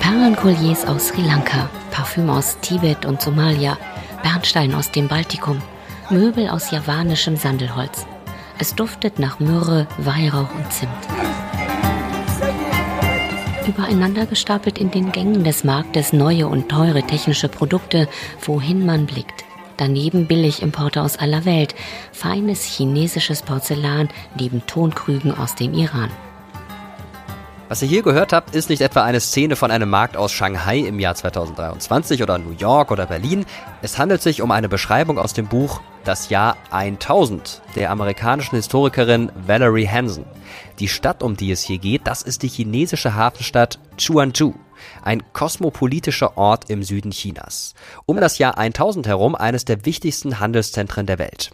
Perlenkolliers aus Sri Lanka, Parfüm aus Tibet und Somalia, Bernstein aus dem Baltikum, Möbel aus javanischem Sandelholz. Es duftet nach Myrrhe, Weihrauch und Zimt. Übereinander gestapelt in den Gängen des Marktes neue und teure technische Produkte, wohin man blickt. Daneben Billigimporte aus aller Welt, feines chinesisches Porzellan neben Tonkrügen aus dem Iran. Was ihr hier gehört habt, ist nicht etwa eine Szene von einem Markt aus Shanghai im Jahr 2023 oder New York oder Berlin. Es handelt sich um eine Beschreibung aus dem Buch Das Jahr 1000 der amerikanischen Historikerin Valerie Hansen. Die Stadt, um die es hier geht, das ist die chinesische Hafenstadt Chuanzhou, ein kosmopolitischer Ort im Süden Chinas. Um das Jahr 1000 herum eines der wichtigsten Handelszentren der Welt.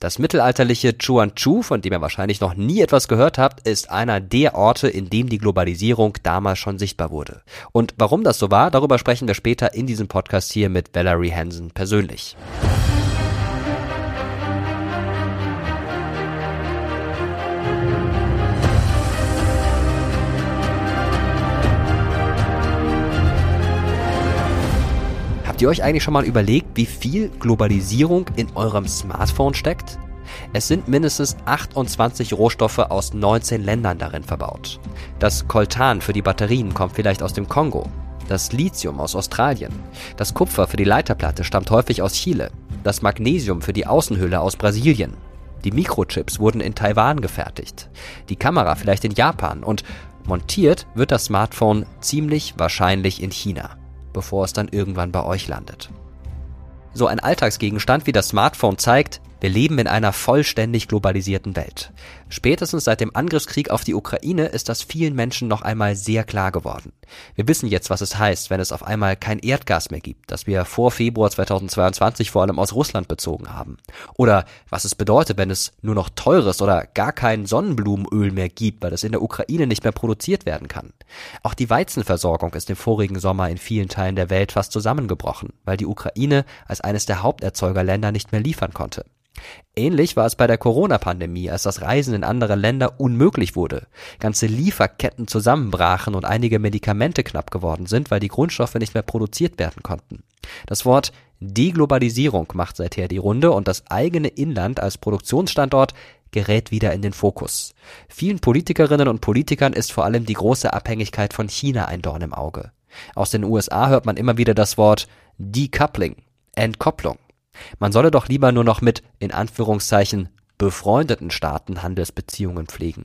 Das mittelalterliche Chuanchu, von dem ihr wahrscheinlich noch nie etwas gehört habt, ist einer der Orte, in dem die Globalisierung damals schon sichtbar wurde. Und warum das so war, darüber sprechen wir später in diesem Podcast hier mit Valerie Hansen persönlich. Habt ihr euch eigentlich schon mal überlegt, wie viel Globalisierung in eurem Smartphone steckt? Es sind mindestens 28 Rohstoffe aus 19 Ländern darin verbaut. Das Coltan für die Batterien kommt vielleicht aus dem Kongo. Das Lithium aus Australien. Das Kupfer für die Leiterplatte stammt häufig aus Chile. Das Magnesium für die Außenhülle aus Brasilien. Die Mikrochips wurden in Taiwan gefertigt. Die Kamera vielleicht in Japan und montiert wird das Smartphone ziemlich wahrscheinlich in China bevor es dann irgendwann bei euch landet. So ein Alltagsgegenstand wie das Smartphone zeigt, wir leben in einer vollständig globalisierten Welt. Spätestens seit dem Angriffskrieg auf die Ukraine ist das vielen Menschen noch einmal sehr klar geworden. Wir wissen jetzt, was es heißt, wenn es auf einmal kein Erdgas mehr gibt, das wir vor Februar 2022 vor allem aus Russland bezogen haben. Oder was es bedeutet, wenn es nur noch teures oder gar kein Sonnenblumenöl mehr gibt, weil es in der Ukraine nicht mehr produziert werden kann. Auch die Weizenversorgung ist im vorigen Sommer in vielen Teilen der Welt fast zusammengebrochen, weil die Ukraine als eines der Haupterzeugerländer nicht mehr liefern konnte. Ähnlich war es bei der Corona-Pandemie, als das Reisen in andere Länder unmöglich wurde, ganze Lieferketten zusammenbrachen und einige Medikamente knapp geworden sind, weil die Grundstoffe nicht mehr produziert werden konnten. Das Wort Deglobalisierung macht seither die Runde und das eigene Inland als Produktionsstandort gerät wieder in den Fokus. Vielen Politikerinnen und Politikern ist vor allem die große Abhängigkeit von China ein Dorn im Auge. Aus den USA hört man immer wieder das Wort Decoupling, Entkopplung. Man solle doch lieber nur noch mit, in Anführungszeichen, befreundeten Staaten Handelsbeziehungen pflegen.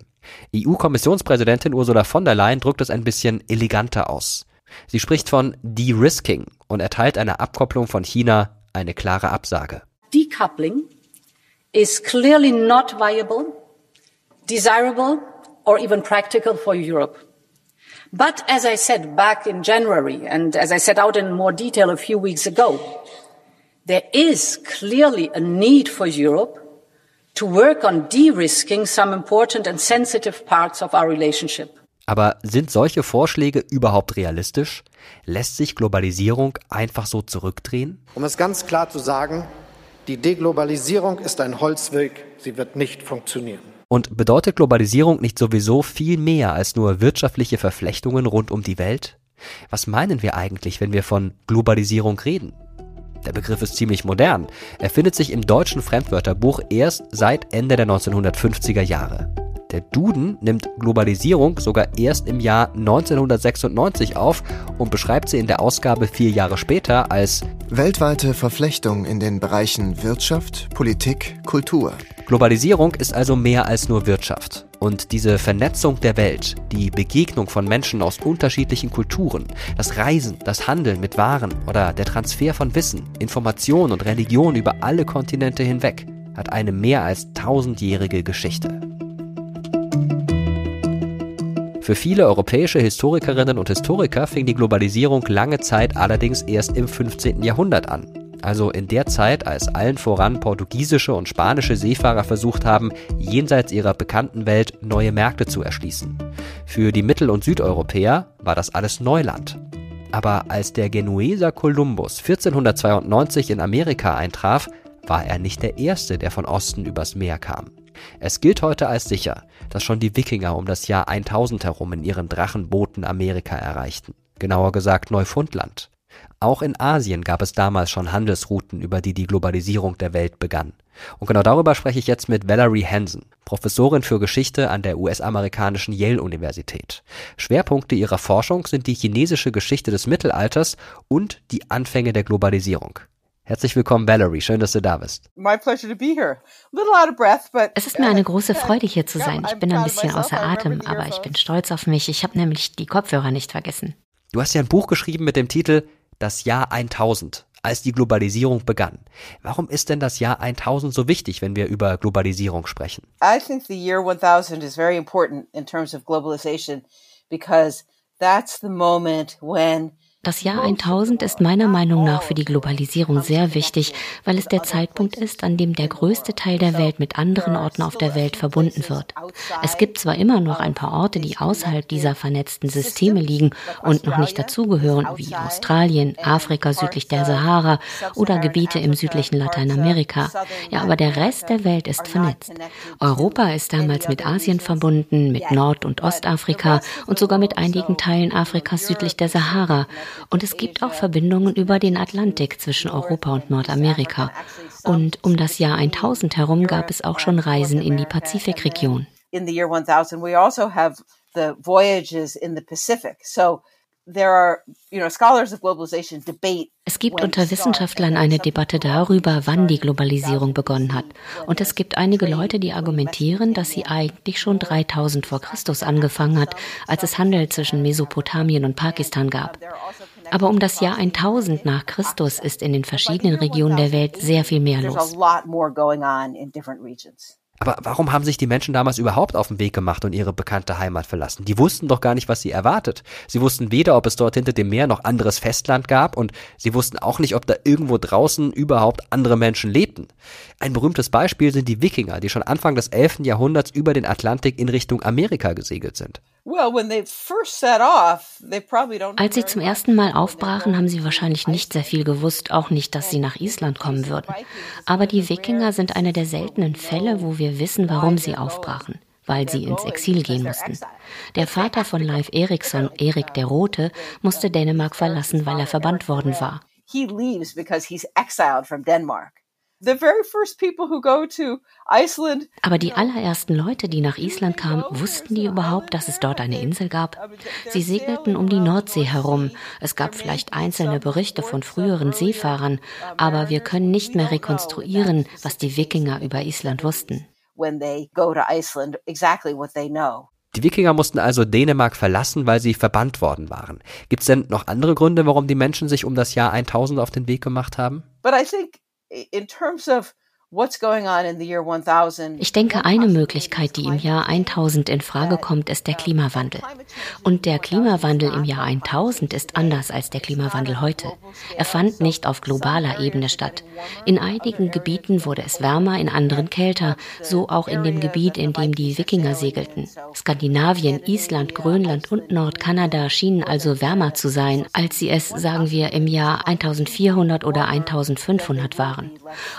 EU-Kommissionspräsidentin Ursula von der Leyen drückt es ein bisschen eleganter aus. Sie spricht von De-Risking und erteilt einer Abkopplung von China eine klare Absage. Decoupling is clearly not viable, desirable or even practical for Europe. But as I said back in January and as I set out in more detail a few weeks ago, there is clearly a need for Europe to work on de-risking some important and sensitive parts of our relationship. Aber sind solche Vorschläge überhaupt realistisch? Lässt sich Globalisierung einfach so zurückdrehen? Um es ganz klar zu sagen, die Deglobalisierung ist ein Holzweg, sie wird nicht funktionieren. Und bedeutet Globalisierung nicht sowieso viel mehr als nur wirtschaftliche Verflechtungen rund um die Welt? Was meinen wir eigentlich, wenn wir von Globalisierung reden? Der Begriff ist ziemlich modern. Er findet sich im deutschen Fremdwörterbuch erst seit Ende der 1950er Jahre. Der Duden nimmt Globalisierung sogar erst im Jahr 1996 auf und beschreibt sie in der Ausgabe vier Jahre später als weltweite Verflechtung in den Bereichen Wirtschaft, Politik, Kultur. Globalisierung ist also mehr als nur Wirtschaft. Und diese Vernetzung der Welt, die Begegnung von Menschen aus unterschiedlichen Kulturen, das Reisen, das Handeln mit Waren oder der Transfer von Wissen, Information und Religion über alle Kontinente hinweg, hat eine mehr als tausendjährige Geschichte. Für viele europäische Historikerinnen und Historiker fing die Globalisierung lange Zeit allerdings erst im 15. Jahrhundert an. Also in der Zeit, als allen voran portugiesische und spanische Seefahrer versucht haben, jenseits ihrer bekannten Welt neue Märkte zu erschließen. Für die Mittel- und Südeuropäer war das alles Neuland. Aber als der Genueser Kolumbus 1492 in Amerika eintraf, war er nicht der Erste, der von Osten übers Meer kam. Es gilt heute als sicher, dass schon die Wikinger um das Jahr 1000 herum in ihren Drachenbooten Amerika erreichten. Genauer gesagt Neufundland. Auch in Asien gab es damals schon Handelsrouten, über die die Globalisierung der Welt begann. Und genau darüber spreche ich jetzt mit Valerie Hansen, Professorin für Geschichte an der US-amerikanischen Yale-Universität. Schwerpunkte ihrer Forschung sind die chinesische Geschichte des Mittelalters und die Anfänge der Globalisierung. Herzlich willkommen, Valerie. Schön, dass du da bist. Es ist mir eine große Freude, hier zu sein. Ich bin ein bisschen außer Atem, aber ich bin stolz auf mich. Ich habe nämlich die Kopfhörer nicht vergessen. Du hast ja ein Buch geschrieben mit dem Titel Das Jahr 1000, als die Globalisierung begann. Warum ist denn das Jahr 1000 so wichtig, wenn wir über Globalisierung sprechen? I think the year 1000 is very important in terms of globalization because that's the moment when das Jahr 1000 ist meiner Meinung nach für die Globalisierung sehr wichtig, weil es der Zeitpunkt ist, an dem der größte Teil der Welt mit anderen Orten auf der Welt verbunden wird. Es gibt zwar immer noch ein paar Orte, die außerhalb dieser vernetzten Systeme liegen und noch nicht dazugehören, wie Australien, Afrika südlich der Sahara oder Gebiete im südlichen Lateinamerika. Ja, aber der Rest der Welt ist vernetzt. Europa ist damals mit Asien verbunden, mit Nord- und Ostafrika und sogar mit einigen Teilen Afrikas südlich der Sahara. Und es gibt auch Verbindungen über den Atlantik zwischen Europa und Nordamerika. Und um das Jahr 1000 herum gab es auch schon Reisen in die Pazifikregion. In the year 1000 we also have the voyages in the Pacific. So es gibt unter Wissenschaftlern eine Debatte darüber, wann die Globalisierung begonnen hat. Und es gibt einige Leute, die argumentieren, dass sie eigentlich schon 3000 vor Christus angefangen hat, als es Handel zwischen Mesopotamien und Pakistan gab. Aber um das Jahr 1000 nach Christus ist in den verschiedenen Regionen der Welt sehr viel mehr los. Aber warum haben sich die Menschen damals überhaupt auf den Weg gemacht und ihre bekannte Heimat verlassen? Die wussten doch gar nicht, was sie erwartet. Sie wussten weder, ob es dort hinter dem Meer noch anderes Festland gab und sie wussten auch nicht, ob da irgendwo draußen überhaupt andere Menschen lebten. Ein berühmtes Beispiel sind die Wikinger, die schon Anfang des 11. Jahrhunderts über den Atlantik in Richtung Amerika gesegelt sind. Als sie zum ersten Mal aufbrachen, haben sie wahrscheinlich nicht sehr viel gewusst, auch nicht, dass sie nach Island kommen würden. Aber die Wikinger sind eine der seltenen Fälle, wo wir wissen, warum sie aufbrachen weil sie ins Exil gehen mussten. Der Vater von Leif Eriksson, Erik der Rote, musste Dänemark verlassen, weil er verbannt worden war. He leaves because he's exiled from Denmark. Aber die allerersten Leute, die nach Island kamen, wussten die überhaupt, dass es dort eine Insel gab? Sie segelten um die Nordsee herum. Es gab vielleicht einzelne Berichte von früheren Seefahrern, aber wir können nicht mehr rekonstruieren, was die Wikinger über Island wussten. Die Wikinger mussten also Dänemark verlassen, weil sie verbannt worden waren. Gibt es denn noch andere Gründe, warum die Menschen sich um das Jahr 1000 auf den Weg gemacht haben? But I think in terms of ich denke, eine Möglichkeit, die im Jahr 1000 in Frage kommt, ist der Klimawandel. Und der Klimawandel im Jahr 1000 ist anders als der Klimawandel heute. Er fand nicht auf globaler Ebene statt. In einigen Gebieten wurde es wärmer, in anderen kälter, so auch in dem Gebiet, in dem die Wikinger segelten. Skandinavien, Island, Grönland und Nordkanada schienen also wärmer zu sein, als sie es, sagen wir, im Jahr 1400 oder 1500 waren.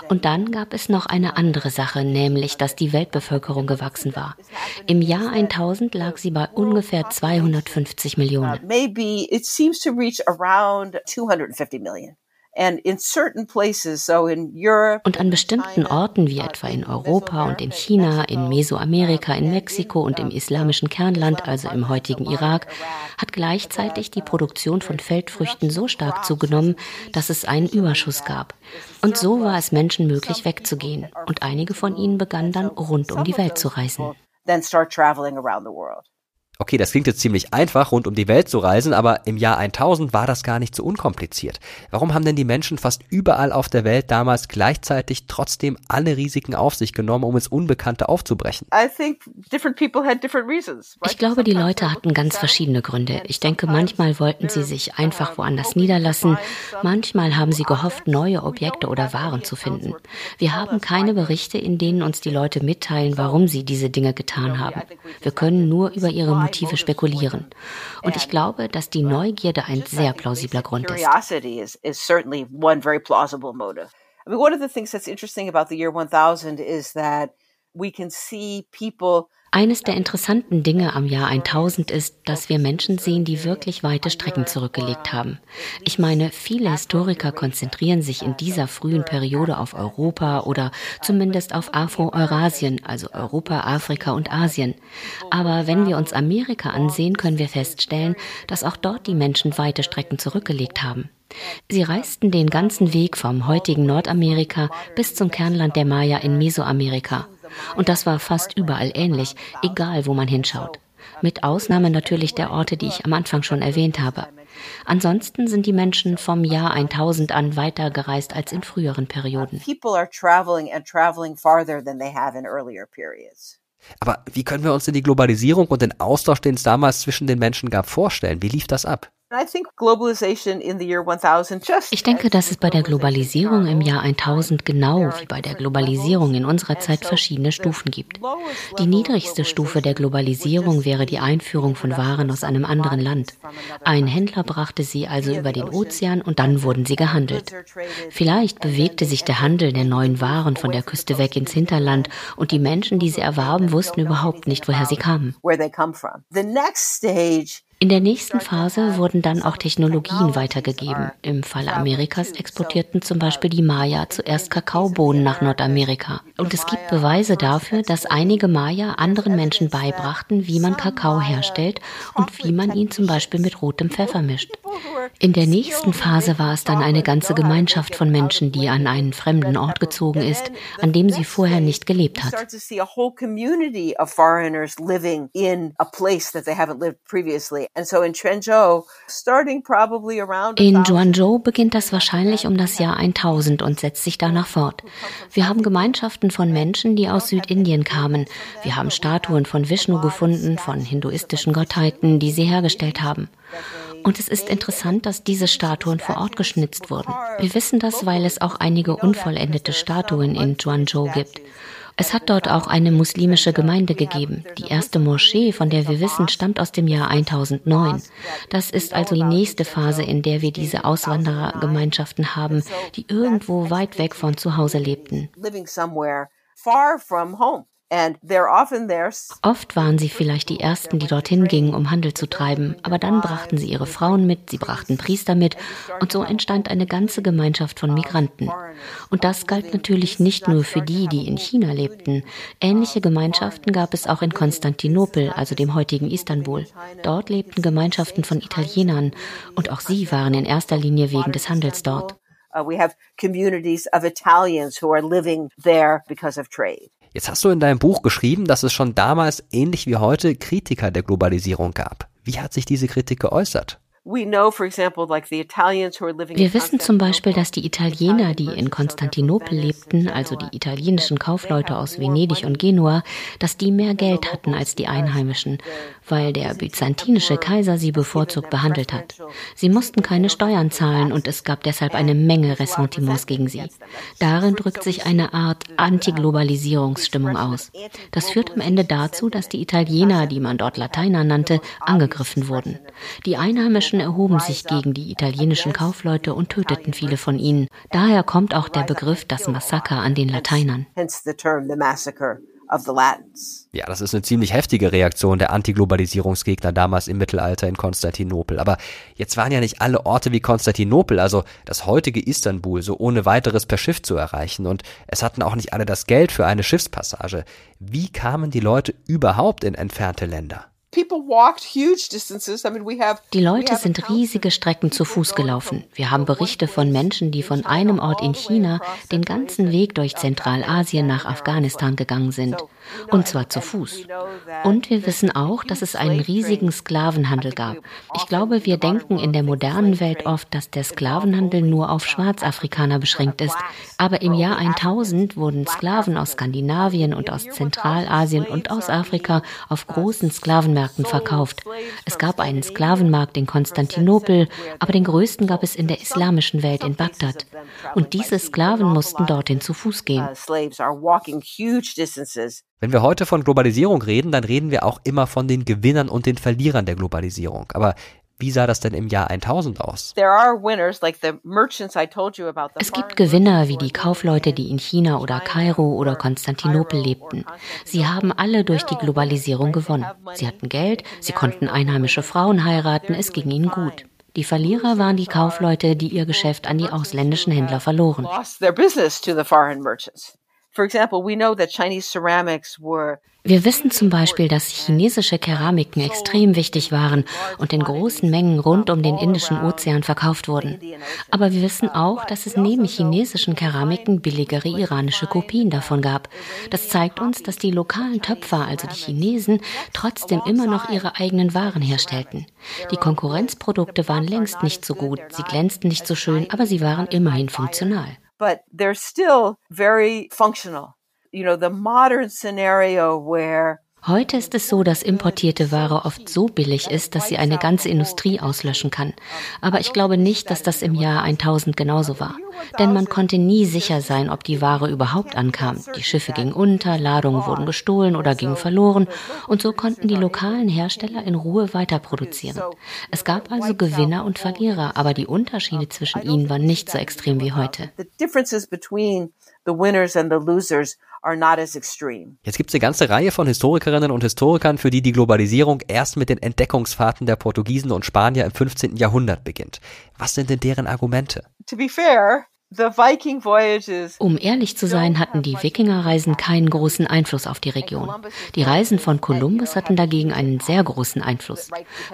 Und dann gab es noch eine andere Sache, nämlich, dass die Weltbevölkerung gewachsen war. Im Jahr 1000 lag sie bei ungefähr 250 Millionen. Maybe it seems to reach around 250 million. Und an bestimmten Orten, wie etwa in Europa und in China, in Mesoamerika, in Mexiko und im islamischen Kernland, also im heutigen Irak, hat gleichzeitig die Produktion von Feldfrüchten so stark zugenommen, dass es einen Überschuss gab. Und so war es Menschen möglich, wegzugehen. Und einige von ihnen begannen dann rund um die Welt zu reisen. Okay, das klingt jetzt ziemlich einfach, rund um die Welt zu reisen, aber im Jahr 1000 war das gar nicht so unkompliziert. Warum haben denn die Menschen fast überall auf der Welt damals gleichzeitig trotzdem alle Risiken auf sich genommen, um ins Unbekannte aufzubrechen? Ich glaube, die Leute hatten ganz verschiedene Gründe. Ich denke, manchmal wollten sie sich einfach woanders niederlassen, manchmal haben sie gehofft, neue Objekte oder Waren zu finden. Wir haben keine Berichte, in denen uns die Leute mitteilen, warum sie diese Dinge getan haben. Wir können nur über ihre Motive spekulieren. Und ich glaube, dass die Neugierde ein sehr plausibler Grund ist. I mean, one of the things that's interesting about the year 1000 is that we can see people eines der interessanten Dinge am Jahr 1000 ist, dass wir Menschen sehen, die wirklich weite Strecken zurückgelegt haben. Ich meine, viele Historiker konzentrieren sich in dieser frühen Periode auf Europa oder zumindest auf Afro-Eurasien, also Europa, Afrika und Asien. Aber wenn wir uns Amerika ansehen, können wir feststellen, dass auch dort die Menschen weite Strecken zurückgelegt haben. Sie reisten den ganzen Weg vom heutigen Nordamerika bis zum Kernland der Maya in Mesoamerika. Und das war fast überall ähnlich, egal wo man hinschaut. Mit Ausnahme natürlich der Orte, die ich am Anfang schon erwähnt habe. Ansonsten sind die Menschen vom Jahr 1000 an weiter gereist als in früheren Perioden. Aber wie können wir uns denn die Globalisierung und den Austausch, den es damals zwischen den Menschen gab, vorstellen? Wie lief das ab? Ich denke, dass es bei der Globalisierung im Jahr 1000 genau wie bei der Globalisierung in unserer Zeit verschiedene Stufen gibt. Die niedrigste Stufe der Globalisierung wäre die Einführung von Waren aus einem anderen Land. Ein Händler brachte sie also über den Ozean und dann wurden sie gehandelt. Vielleicht bewegte sich der Handel der neuen Waren von der Küste weg ins Hinterland und die Menschen, die sie erwarben, wussten überhaupt nicht, woher sie kamen. In der nächsten Phase wurden dann auch Technologien weitergegeben. Im Falle Amerikas exportierten zum Beispiel die Maya zuerst Kakaobohnen nach Nordamerika. Und es gibt Beweise dafür, dass einige Maya anderen Menschen beibrachten, wie man Kakao herstellt und wie man ihn zum Beispiel mit rotem Pfeffer mischt. In der nächsten Phase war es dann eine ganze Gemeinschaft von Menschen, die an einen fremden Ort gezogen ist, an dem sie vorher nicht gelebt hat. In Guangzhou beginnt das wahrscheinlich um das Jahr 1000 und setzt sich danach fort. Wir haben Gemeinschaften von Menschen, die aus Südindien kamen. Wir haben Statuen von Vishnu gefunden, von hinduistischen Gottheiten, die sie hergestellt haben. Und es ist interessant, dass diese Statuen vor Ort geschnitzt wurden. Wir wissen das, weil es auch einige unvollendete Statuen in Guangzhou gibt. Es hat dort auch eine muslimische Gemeinde gegeben. Die erste Moschee, von der wir wissen, stammt aus dem Jahr 1009. Das ist also die nächste Phase, in der wir diese Auswanderergemeinschaften haben, die irgendwo weit weg von zu Hause lebten. Oft waren sie vielleicht die Ersten, die dorthin gingen, um Handel zu treiben, aber dann brachten sie ihre Frauen mit, sie brachten Priester mit und so entstand eine ganze Gemeinschaft von Migranten. Und das galt natürlich nicht nur für die, die in China lebten. Ähnliche Gemeinschaften gab es auch in Konstantinopel, also dem heutigen Istanbul. Dort lebten Gemeinschaften von Italienern und auch sie waren in erster Linie wegen des Handels dort. Uh, we have communities of Italians who are living there because of trade. Jetzt hast du in deinem Buch geschrieben, dass es schon damals ähnlich wie heute Kritiker der Globalisierung gab. Wie hat sich diese Kritik geäußert? Wir wissen zum Beispiel, dass die Italiener, die in Konstantinopel lebten, also die italienischen Kaufleute aus Venedig und Genua, dass die mehr Geld hatten als die Einheimischen, weil der byzantinische Kaiser sie bevorzugt behandelt hat. Sie mussten keine Steuern zahlen und es gab deshalb eine Menge Ressentiments gegen sie. Darin drückt sich eine Art Antiglobalisierungsstimmung aus. Das führt am Ende dazu, dass die Italiener, die man dort Lateiner nannte, angegriffen wurden. Die Einheimischen erhoben sich gegen die italienischen Kaufleute und töteten viele von ihnen. Daher kommt auch der Begriff das Massaker an den Lateinern. Ja, das ist eine ziemlich heftige Reaktion der Antiglobalisierungsgegner damals im Mittelalter in Konstantinopel. Aber jetzt waren ja nicht alle Orte wie Konstantinopel, also das heutige Istanbul, so ohne weiteres per Schiff zu erreichen. Und es hatten auch nicht alle das Geld für eine Schiffspassage. Wie kamen die Leute überhaupt in entfernte Länder? Die Leute sind riesige Strecken zu Fuß gelaufen. Wir haben Berichte von Menschen, die von einem Ort in China den ganzen Weg durch Zentralasien nach Afghanistan gegangen sind. Und zwar zu Fuß. Und wir wissen auch, dass es einen riesigen Sklavenhandel gab. Ich glaube, wir denken in der modernen Welt oft, dass der Sklavenhandel nur auf Schwarzafrikaner beschränkt ist. Aber im Jahr 1000 wurden Sklaven aus Skandinavien und aus Zentralasien und aus Afrika auf großen Sklavenmärkten verkauft. Es gab einen Sklavenmarkt in Konstantinopel, aber den größten gab es in der islamischen Welt in Bagdad. Und diese Sklaven mussten dorthin zu Fuß gehen. Wenn wir heute von Globalisierung reden, dann reden wir auch immer von den Gewinnern und den Verlierern der Globalisierung. Aber Wie sah das denn im Jahr 1000 aus? Es gibt Gewinner wie die Kaufleute, die in China oder Kairo oder Konstantinopel lebten. Sie haben alle durch die Globalisierung gewonnen. Sie hatten Geld, sie konnten einheimische Frauen heiraten, es ging ihnen gut. Die Verlierer waren die Kaufleute, die ihr Geschäft an die ausländischen Händler verloren. Wir wissen zum Beispiel, dass chinesische Keramiken extrem wichtig waren und in großen Mengen rund um den Indischen Ozean verkauft wurden. Aber wir wissen auch, dass es neben chinesischen Keramiken billigere iranische Kopien davon gab. Das zeigt uns, dass die lokalen Töpfer, also die Chinesen, trotzdem immer noch ihre eigenen Waren herstellten. Die Konkurrenzprodukte waren längst nicht so gut, sie glänzten nicht so schön, aber sie waren immerhin funktional but they're still very functional. You know, the modern scenario where Heute ist es so, dass importierte Ware oft so billig ist, dass sie eine ganze Industrie auslöschen kann. Aber ich glaube nicht, dass das im Jahr 1000 genauso war. Denn man konnte nie sicher sein, ob die Ware überhaupt ankam. Die Schiffe gingen unter, Ladungen wurden gestohlen oder gingen verloren. Und so konnten die lokalen Hersteller in Ruhe weiter produzieren. Es gab also Gewinner und Verlierer, aber die Unterschiede zwischen ihnen waren nicht so extrem wie heute. The winners and the losers Jetzt gibt es eine ganze Reihe von Historikerinnen und Historikern, für die die Globalisierung erst mit den Entdeckungsfahrten der Portugiesen und Spanier im 15. Jahrhundert beginnt. Was sind denn deren Argumente? To be fair, um ehrlich zu sein, hatten die Wikingerreisen keinen großen Einfluss auf die Region. Die Reisen von Kolumbus hatten dagegen einen sehr großen Einfluss.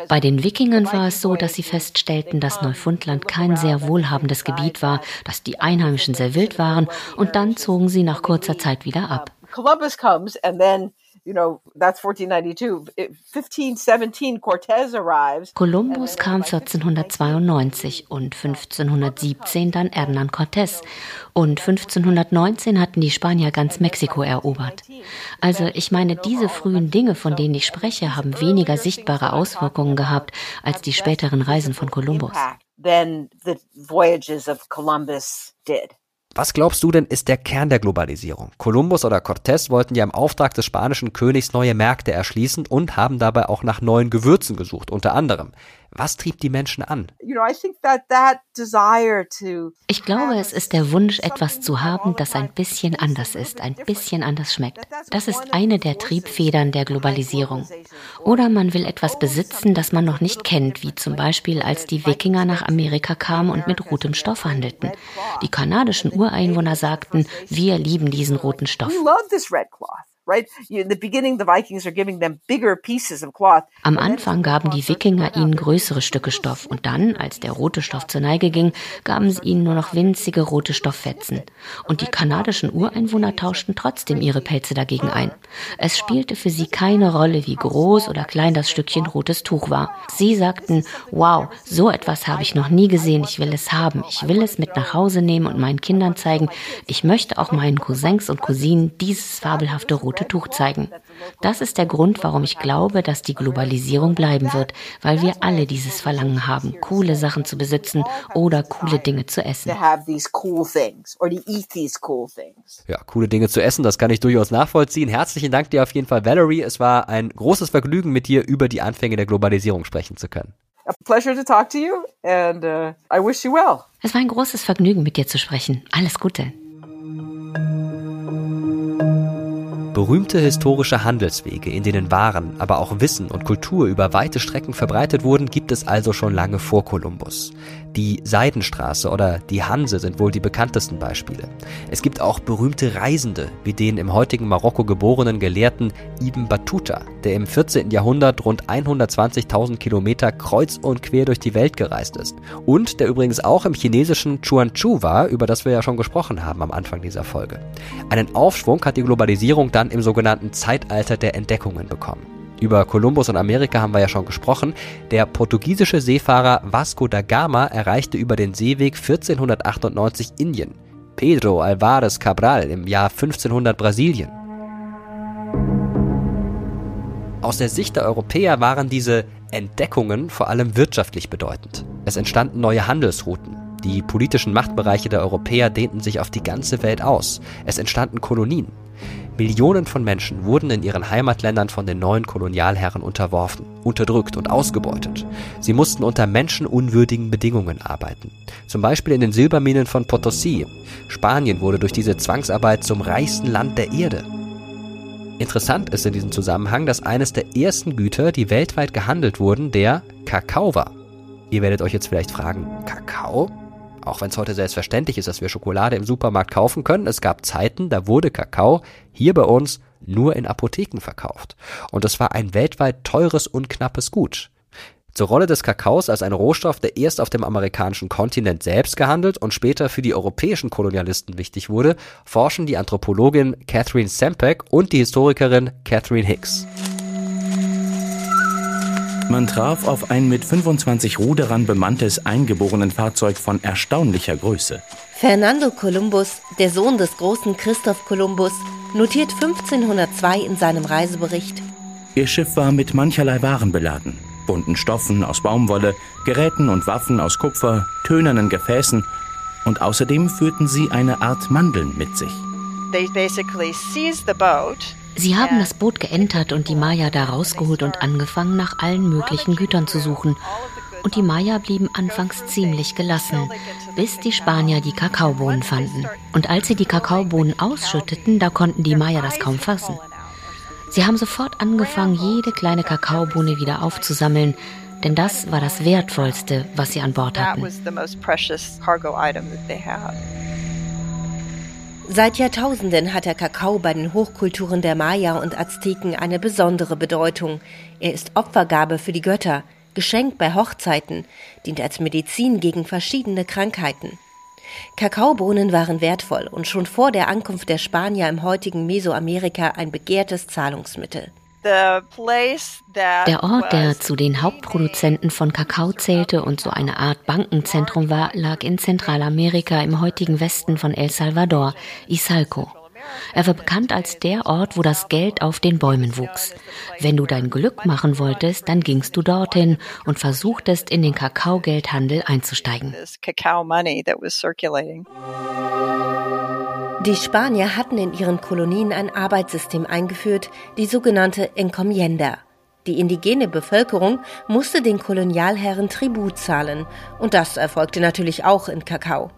Bei den Wikingern war es so, dass sie feststellten, dass Neufundland kein sehr wohlhabendes Gebiet war, dass die Einheimischen sehr wild waren und dann zogen sie nach kurzer Zeit wieder ab. Columbus comes and then you know, that's 1492. 1517 Cortez arrives. Kolumbus kam 1492 und 1517 dann Hernán Cortés. Und 1519 hatten die Spanier ganz Mexiko erobert. Also ich meine, diese frühen Dinge, von denen ich spreche, haben weniger sichtbare Auswirkungen gehabt als die späteren Reisen von Kolumbus. Than the voyages of Columbus did. Was glaubst du denn ist der Kern der Globalisierung? Kolumbus oder Cortés wollten ja im Auftrag des spanischen Königs neue Märkte erschließen und haben dabei auch nach neuen Gewürzen gesucht, unter anderem. Was trieb die Menschen an? Ich glaube, es ist der Wunsch, etwas zu haben, das ein bisschen anders ist, ein bisschen anders schmeckt. Das ist eine der Triebfedern der Globalisierung. Oder man will etwas besitzen, das man noch nicht kennt, wie zum Beispiel als die Wikinger nach Amerika kamen und mit rotem Stoff handelten. Die kanadischen Ureinwohner sagten, wir lieben diesen roten Stoff. Am Anfang gaben die Wikinger ihnen größere Stücke Stoff. Und dann, als der rote Stoff zur Neige ging, gaben sie ihnen nur noch winzige rote Stofffetzen. Und die kanadischen Ureinwohner tauschten trotzdem ihre Pelze dagegen ein. Es spielte für sie keine Rolle, wie groß oder klein das Stückchen rotes Tuch war. Sie sagten, wow, so etwas habe ich noch nie gesehen, ich will es haben, ich will es mit nach Hause nehmen und meinen Kindern zeigen, ich möchte auch meinen Cousins und Cousinen dieses fabelhafte rote rote Tuch zeigen. Das ist der Grund, warum ich glaube, dass die Globalisierung bleiben wird, weil wir alle dieses Verlangen haben, coole Sachen zu besitzen oder coole Dinge zu essen. Ja, coole Dinge zu essen, das kann ich durchaus nachvollziehen. Herzlichen Dank dir auf jeden Fall, Valerie. Es war ein großes Vergnügen, mit dir über die Anfänge der Globalisierung sprechen zu können. A pleasure to talk to you and uh, I wish you well. Es war ein großes Vergnügen, mit dir zu sprechen. Alles Gute. Berühmte historische Handelswege, in denen Waren, aber auch Wissen und Kultur über weite Strecken verbreitet wurden, gibt es also schon lange vor Kolumbus. Die Seidenstraße oder die Hanse sind wohl die bekanntesten Beispiele. Es gibt auch berühmte Reisende, wie den im heutigen Marokko geborenen Gelehrten Ibn Battuta, der im 14. Jahrhundert rund 120.000 Kilometer kreuz und quer durch die Welt gereist ist. Und der übrigens auch im chinesischen Chuanchu war, über das wir ja schon gesprochen haben am Anfang dieser Folge. Einen Aufschwung hat die Globalisierung dann im sogenannten Zeitalter der Entdeckungen bekommen. Über Kolumbus und Amerika haben wir ja schon gesprochen. Der portugiesische Seefahrer Vasco da Gama erreichte über den Seeweg 1498 Indien. Pedro Alvarez Cabral im Jahr 1500 Brasilien. Aus der Sicht der Europäer waren diese Entdeckungen vor allem wirtschaftlich bedeutend. Es entstanden neue Handelsrouten. Die politischen Machtbereiche der Europäer dehnten sich auf die ganze Welt aus. Es entstanden Kolonien. Millionen von Menschen wurden in ihren Heimatländern von den neuen Kolonialherren unterworfen, unterdrückt und ausgebeutet. Sie mussten unter menschenunwürdigen Bedingungen arbeiten. Zum Beispiel in den Silberminen von Potosí. Spanien wurde durch diese Zwangsarbeit zum reichsten Land der Erde. Interessant ist in diesem Zusammenhang, dass eines der ersten Güter, die weltweit gehandelt wurden, der Kakao war. Ihr werdet euch jetzt vielleicht fragen, Kakao? Auch wenn es heute selbstverständlich ist, dass wir Schokolade im Supermarkt kaufen können, es gab Zeiten, da wurde Kakao hier bei uns nur in Apotheken verkauft. Und es war ein weltweit teures und knappes Gut. Zur Rolle des Kakaos als ein Rohstoff, der erst auf dem amerikanischen Kontinent selbst gehandelt und später für die europäischen Kolonialisten wichtig wurde, forschen die Anthropologin Catherine Sempek und die Historikerin Catherine Hicks. Man traf auf ein mit 25 Ruderern bemanntes Eingeborenenfahrzeug von erstaunlicher Größe. Fernando Columbus, der Sohn des großen Christoph Kolumbus, notiert 1502 in seinem Reisebericht. Ihr Schiff war mit mancherlei Waren beladen. Bunten Stoffen aus Baumwolle, Geräten und Waffen aus Kupfer, tönernen Gefäßen und außerdem führten sie eine Art Mandeln mit sich. They basically seized the boat Sie haben das Boot geentert und die Maya da rausgeholt und angefangen, nach allen möglichen Gütern zu suchen. Und die Maya blieben anfangs ziemlich gelassen, bis die Spanier die Kakaobohnen fanden. Und als sie die Kakaobohnen ausschütteten, da konnten die Maya das kaum fassen. Sie haben sofort angefangen, jede kleine Kakaobohne wieder aufzusammeln, denn das war das Wertvollste, was sie an Bord hatten. Seit Jahrtausenden hat der Kakao bei den Hochkulturen der Maya und Azteken eine besondere Bedeutung. Er ist Opfergabe für die Götter, Geschenk bei Hochzeiten, dient als Medizin gegen verschiedene Krankheiten. Kakaobohnen waren wertvoll und schon vor der Ankunft der Spanier im heutigen Mesoamerika ein begehrtes Zahlungsmittel. Der Ort, der zu den Hauptproduzenten von Kakao zählte und so eine Art Bankenzentrum war, lag in Zentralamerika im heutigen Westen von El Salvador, Isalco. Er war bekannt als der Ort, wo das Geld auf den Bäumen wuchs. Wenn du dein Glück machen wolltest, dann gingst du dorthin und versuchtest, in den Kakaogeldhandel einzusteigen. Die Spanier hatten in ihren Kolonien ein Arbeitssystem eingeführt, die sogenannte Encomienda. Die indigene Bevölkerung musste den Kolonialherren Tribut zahlen und das erfolgte natürlich auch in Kakao.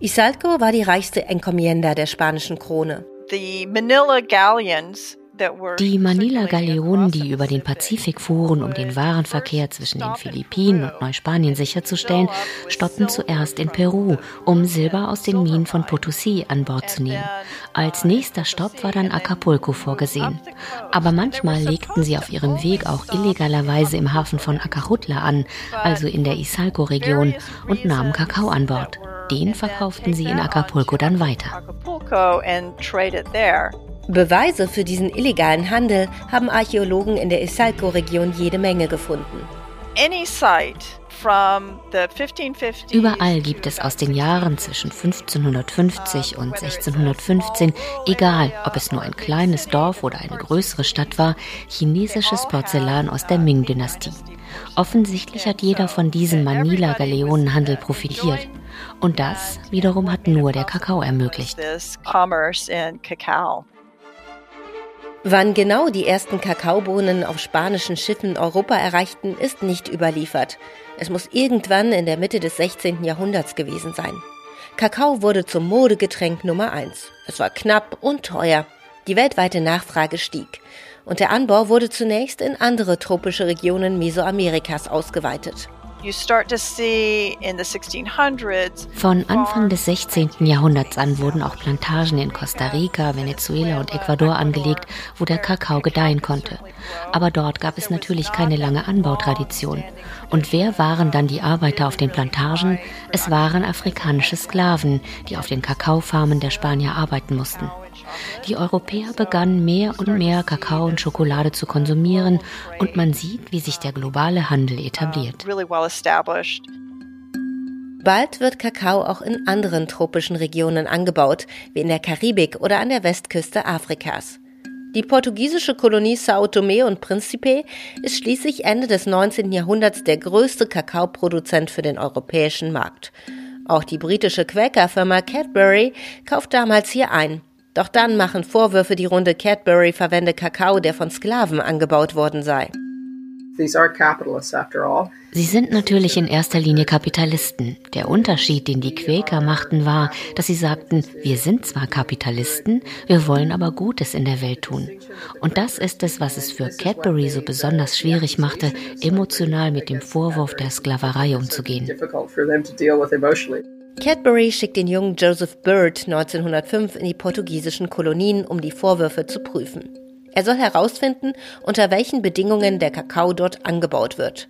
Isalco war die reichste Encomienda der spanischen Krone. The Manila Galleons die Manila-Galeonen, die über den Pazifik fuhren, um den Warenverkehr zwischen den Philippinen und Neuspanien sicherzustellen, stoppten zuerst in Peru, um Silber aus den Minen von Potosí an Bord zu nehmen. Als nächster Stopp war dann Acapulco vorgesehen. Aber manchmal legten sie auf ihrem Weg auch illegalerweise im Hafen von Acajutla an, also in der Isalco-Region, und nahmen Kakao an Bord. Den verkauften sie in Acapulco dann weiter. Beweise für diesen illegalen Handel haben Archäologen in der Isalco-Region jede Menge gefunden. Überall gibt es aus den Jahren zwischen 1550 und 1615, egal ob es nur ein kleines Dorf oder eine größere Stadt war, chinesisches Porzellan aus der Ming-Dynastie. Offensichtlich hat jeder von diesem Manila-Galeonenhandel profitiert. Und das wiederum hat nur der Kakao ermöglicht. Wann genau die ersten Kakaobohnen auf spanischen Schiffen Europa erreichten, ist nicht überliefert. Es muss irgendwann in der Mitte des 16. Jahrhunderts gewesen sein. Kakao wurde zum Modegetränk Nummer eins. Es war knapp und teuer. Die weltweite Nachfrage stieg. Und der Anbau wurde zunächst in andere tropische Regionen Mesoamerikas ausgeweitet. Von Anfang des 16. Jahrhunderts an wurden auch Plantagen in Costa Rica, Venezuela und Ecuador angelegt, wo der Kakao gedeihen konnte. Aber dort gab es natürlich keine lange Anbautradition. Und wer waren dann die Arbeiter auf den Plantagen? Es waren afrikanische Sklaven, die auf den Kakaofarmen der Spanier arbeiten mussten. Die Europäer begannen mehr und mehr Kakao und Schokolade zu konsumieren und man sieht, wie sich der globale Handel etabliert. Bald wird Kakao auch in anderen tropischen Regionen angebaut, wie in der Karibik oder an der Westküste Afrikas. Die portugiesische Kolonie Sao Tome und Principe ist schließlich Ende des 19. Jahrhunderts der größte Kakaoproduzent für den europäischen Markt. Auch die britische Quäkerfirma Cadbury kauft damals hier ein. Doch dann machen Vorwürfe die Runde Cadbury verwende Kakao, der von Sklaven angebaut worden sei. Sie sind natürlich in erster Linie Kapitalisten. Der Unterschied, den die Quäker machten, war, dass sie sagten, wir sind zwar Kapitalisten, wir wollen aber Gutes in der Welt tun. Und das ist es, was es für Cadbury so besonders schwierig machte, emotional mit dem Vorwurf der Sklaverei umzugehen. Cadbury schickt den jungen Joseph Bird 1905 in die portugiesischen Kolonien, um die Vorwürfe zu prüfen. Er soll herausfinden, unter welchen Bedingungen der Kakao dort angebaut wird.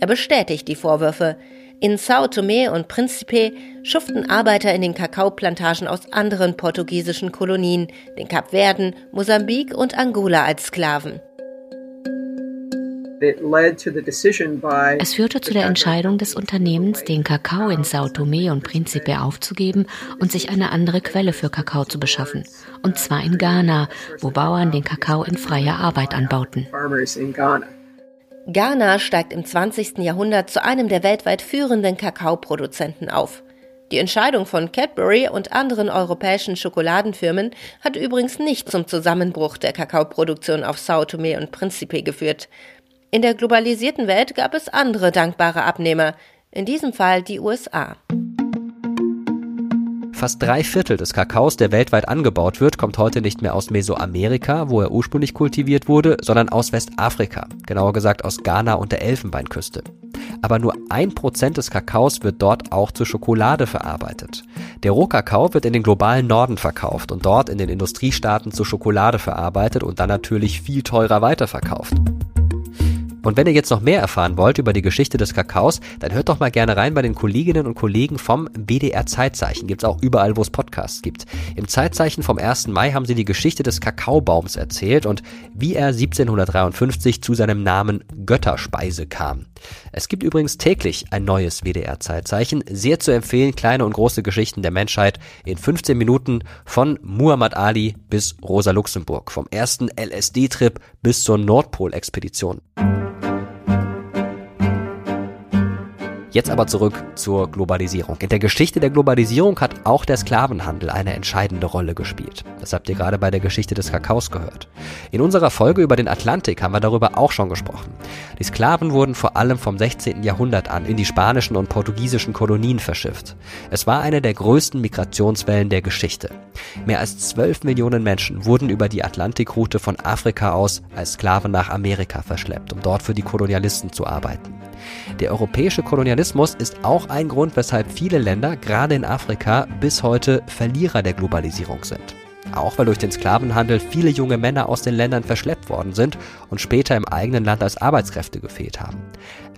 Er bestätigt die Vorwürfe. In Sao Tome und Principe schuften Arbeiter in den Kakaoplantagen aus anderen portugiesischen Kolonien, den Kapverden, Mosambik und Angola als Sklaven. Es führte zu der Entscheidung des Unternehmens, den Kakao in Sao Tome und Principe aufzugeben und sich eine andere Quelle für Kakao zu beschaffen. Und zwar in Ghana, wo Bauern den Kakao in freier Arbeit anbauten. Ghana steigt im 20. Jahrhundert zu einem der weltweit führenden Kakaoproduzenten auf. Die Entscheidung von Cadbury und anderen europäischen Schokoladenfirmen hat übrigens nicht zum Zusammenbruch der Kakaoproduktion auf Sao Tome und Principe geführt. In der globalisierten Welt gab es andere dankbare Abnehmer, in diesem Fall die USA. Fast drei Viertel des Kakaos, der weltweit angebaut wird, kommt heute nicht mehr aus Mesoamerika, wo er ursprünglich kultiviert wurde, sondern aus Westafrika, genauer gesagt aus Ghana und der Elfenbeinküste. Aber nur ein Prozent des Kakaos wird dort auch zur Schokolade verarbeitet. Der Rohkakao wird in den globalen Norden verkauft und dort in den Industriestaaten zur Schokolade verarbeitet und dann natürlich viel teurer weiterverkauft. Und wenn ihr jetzt noch mehr erfahren wollt über die Geschichte des Kakaos, dann hört doch mal gerne rein bei den Kolleginnen und Kollegen vom BDR Zeitzeichen. Gibt's auch überall, wo es Podcasts gibt. Im Zeitzeichen vom 1. Mai haben sie die Geschichte des Kakaobaums erzählt und wie er 1753 zu seinem Namen Götterspeise kam. Es gibt übrigens täglich ein neues WDR Zeitzeichen. Sehr zu empfehlen, kleine und große Geschichten der Menschheit in 15 Minuten von Muhammad Ali bis Rosa Luxemburg. Vom ersten LSD-Trip bis zur Nordpol-Expedition. Jetzt aber zurück zur Globalisierung. In der Geschichte der Globalisierung hat auch der Sklavenhandel eine entscheidende Rolle gespielt. Das habt ihr gerade bei der Geschichte des Kakaos gehört. In unserer Folge über den Atlantik haben wir darüber auch schon gesprochen. Die Sklaven wurden vor allem vom 16. Jahrhundert an in die spanischen und portugiesischen Kolonien verschifft. Es war eine der größten Migrationswellen der Geschichte. Mehr als 12 Millionen Menschen wurden über die Atlantikroute von Afrika aus als Sklaven nach Amerika verschleppt, um dort für die Kolonialisten zu arbeiten. Der europäische Kolonialismus ist auch ein Grund, weshalb viele Länder, gerade in Afrika, bis heute Verlierer der Globalisierung sind. Auch weil durch den Sklavenhandel viele junge Männer aus den Ländern verschleppt worden sind und später im eigenen Land als Arbeitskräfte gefehlt haben.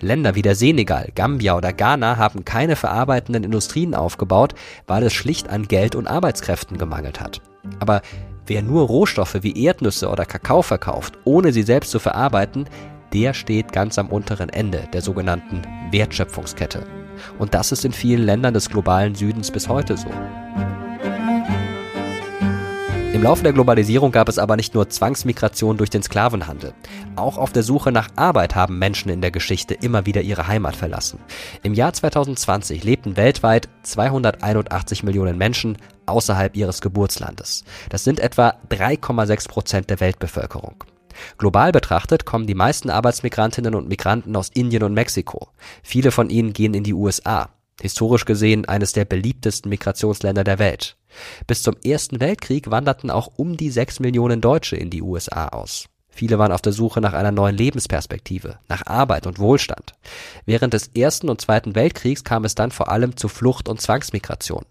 Länder wie der Senegal, Gambia oder Ghana haben keine verarbeitenden Industrien aufgebaut, weil es schlicht an Geld und Arbeitskräften gemangelt hat. Aber wer nur Rohstoffe wie Erdnüsse oder Kakao verkauft, ohne sie selbst zu verarbeiten, der steht ganz am unteren Ende der sogenannten Wertschöpfungskette. Und das ist in vielen Ländern des globalen Südens bis heute so. Im Laufe der Globalisierung gab es aber nicht nur Zwangsmigration durch den Sklavenhandel. Auch auf der Suche nach Arbeit haben Menschen in der Geschichte immer wieder ihre Heimat verlassen. Im Jahr 2020 lebten weltweit 281 Millionen Menschen außerhalb ihres Geburtslandes. Das sind etwa 3,6 Prozent der Weltbevölkerung. Global betrachtet kommen die meisten Arbeitsmigrantinnen und Migranten aus Indien und Mexiko. Viele von ihnen gehen in die USA. Historisch gesehen eines der beliebtesten Migrationsländer der Welt. Bis zum Ersten Weltkrieg wanderten auch um die sechs Millionen Deutsche in die USA aus. Viele waren auf der Suche nach einer neuen Lebensperspektive, nach Arbeit und Wohlstand. Während des Ersten und Zweiten Weltkriegs kam es dann vor allem zu Flucht und Zwangsmigration.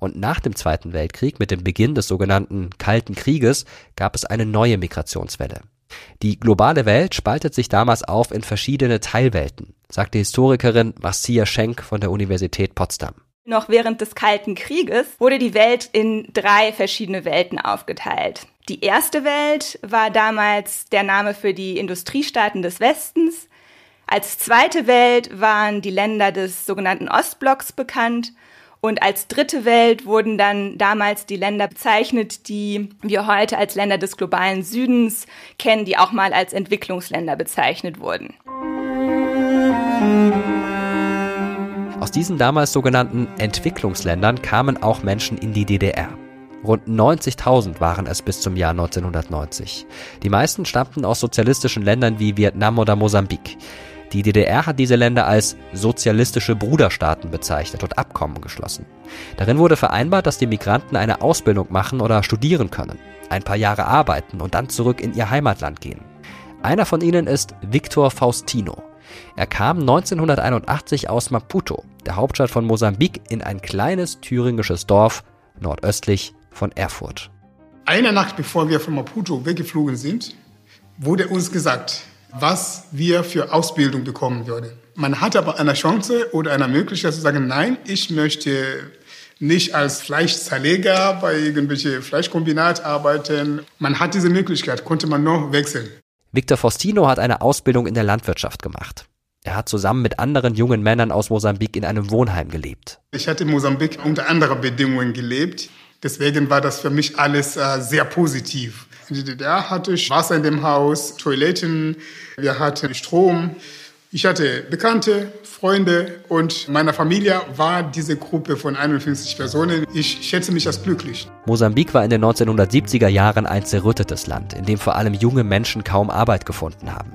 Und nach dem Zweiten Weltkrieg, mit dem Beginn des sogenannten Kalten Krieges, gab es eine neue Migrationswelle. Die globale Welt spaltet sich damals auf in verschiedene Teilwelten, sagt die Historikerin Marcia Schenk von der Universität Potsdam. Noch während des Kalten Krieges wurde die Welt in drei verschiedene Welten aufgeteilt. Die erste Welt war damals der Name für die Industriestaaten des Westens. Als zweite Welt waren die Länder des sogenannten Ostblocks bekannt und als dritte Welt wurden dann damals die Länder bezeichnet, die wir heute als Länder des globalen Südens kennen, die auch mal als Entwicklungsländer bezeichnet wurden. Aus diesen damals sogenannten Entwicklungsländern kamen auch Menschen in die DDR. Rund 90.000 waren es bis zum Jahr 1990. Die meisten stammten aus sozialistischen Ländern wie Vietnam oder Mosambik. Die DDR hat diese Länder als sozialistische Bruderstaaten bezeichnet und Abkommen geschlossen. Darin wurde vereinbart, dass die Migranten eine Ausbildung machen oder studieren können, ein paar Jahre arbeiten und dann zurück in ihr Heimatland gehen. Einer von ihnen ist Victor Faustino. Er kam 1981 aus Maputo, der Hauptstadt von Mosambik, in ein kleines thüringisches Dorf nordöstlich von Erfurt. Eine Nacht bevor wir von Maputo weggeflogen sind, wurde uns gesagt, was wir für Ausbildung bekommen würden. Man hat aber eine Chance oder eine Möglichkeit zu sagen, nein, ich möchte nicht als Fleischzerleger bei irgendwelchen Fleischkombinat arbeiten. Man hat diese Möglichkeit, konnte man noch wechseln. Victor Faustino hat eine Ausbildung in der Landwirtschaft gemacht. Er hat zusammen mit anderen jungen Männern aus Mosambik in einem Wohnheim gelebt. Ich hatte in Mosambik unter anderen Bedingungen gelebt. Deswegen war das für mich alles äh, sehr positiv. In der DDR hatte ich Wasser in dem Haus, Toiletten, wir hatten Strom. Ich hatte Bekannte, Freunde und meiner Familie war diese Gruppe von 51 Personen. Ich schätze mich als glücklich. Mosambik war in den 1970er Jahren ein zerrüttetes Land, in dem vor allem junge Menschen kaum Arbeit gefunden haben.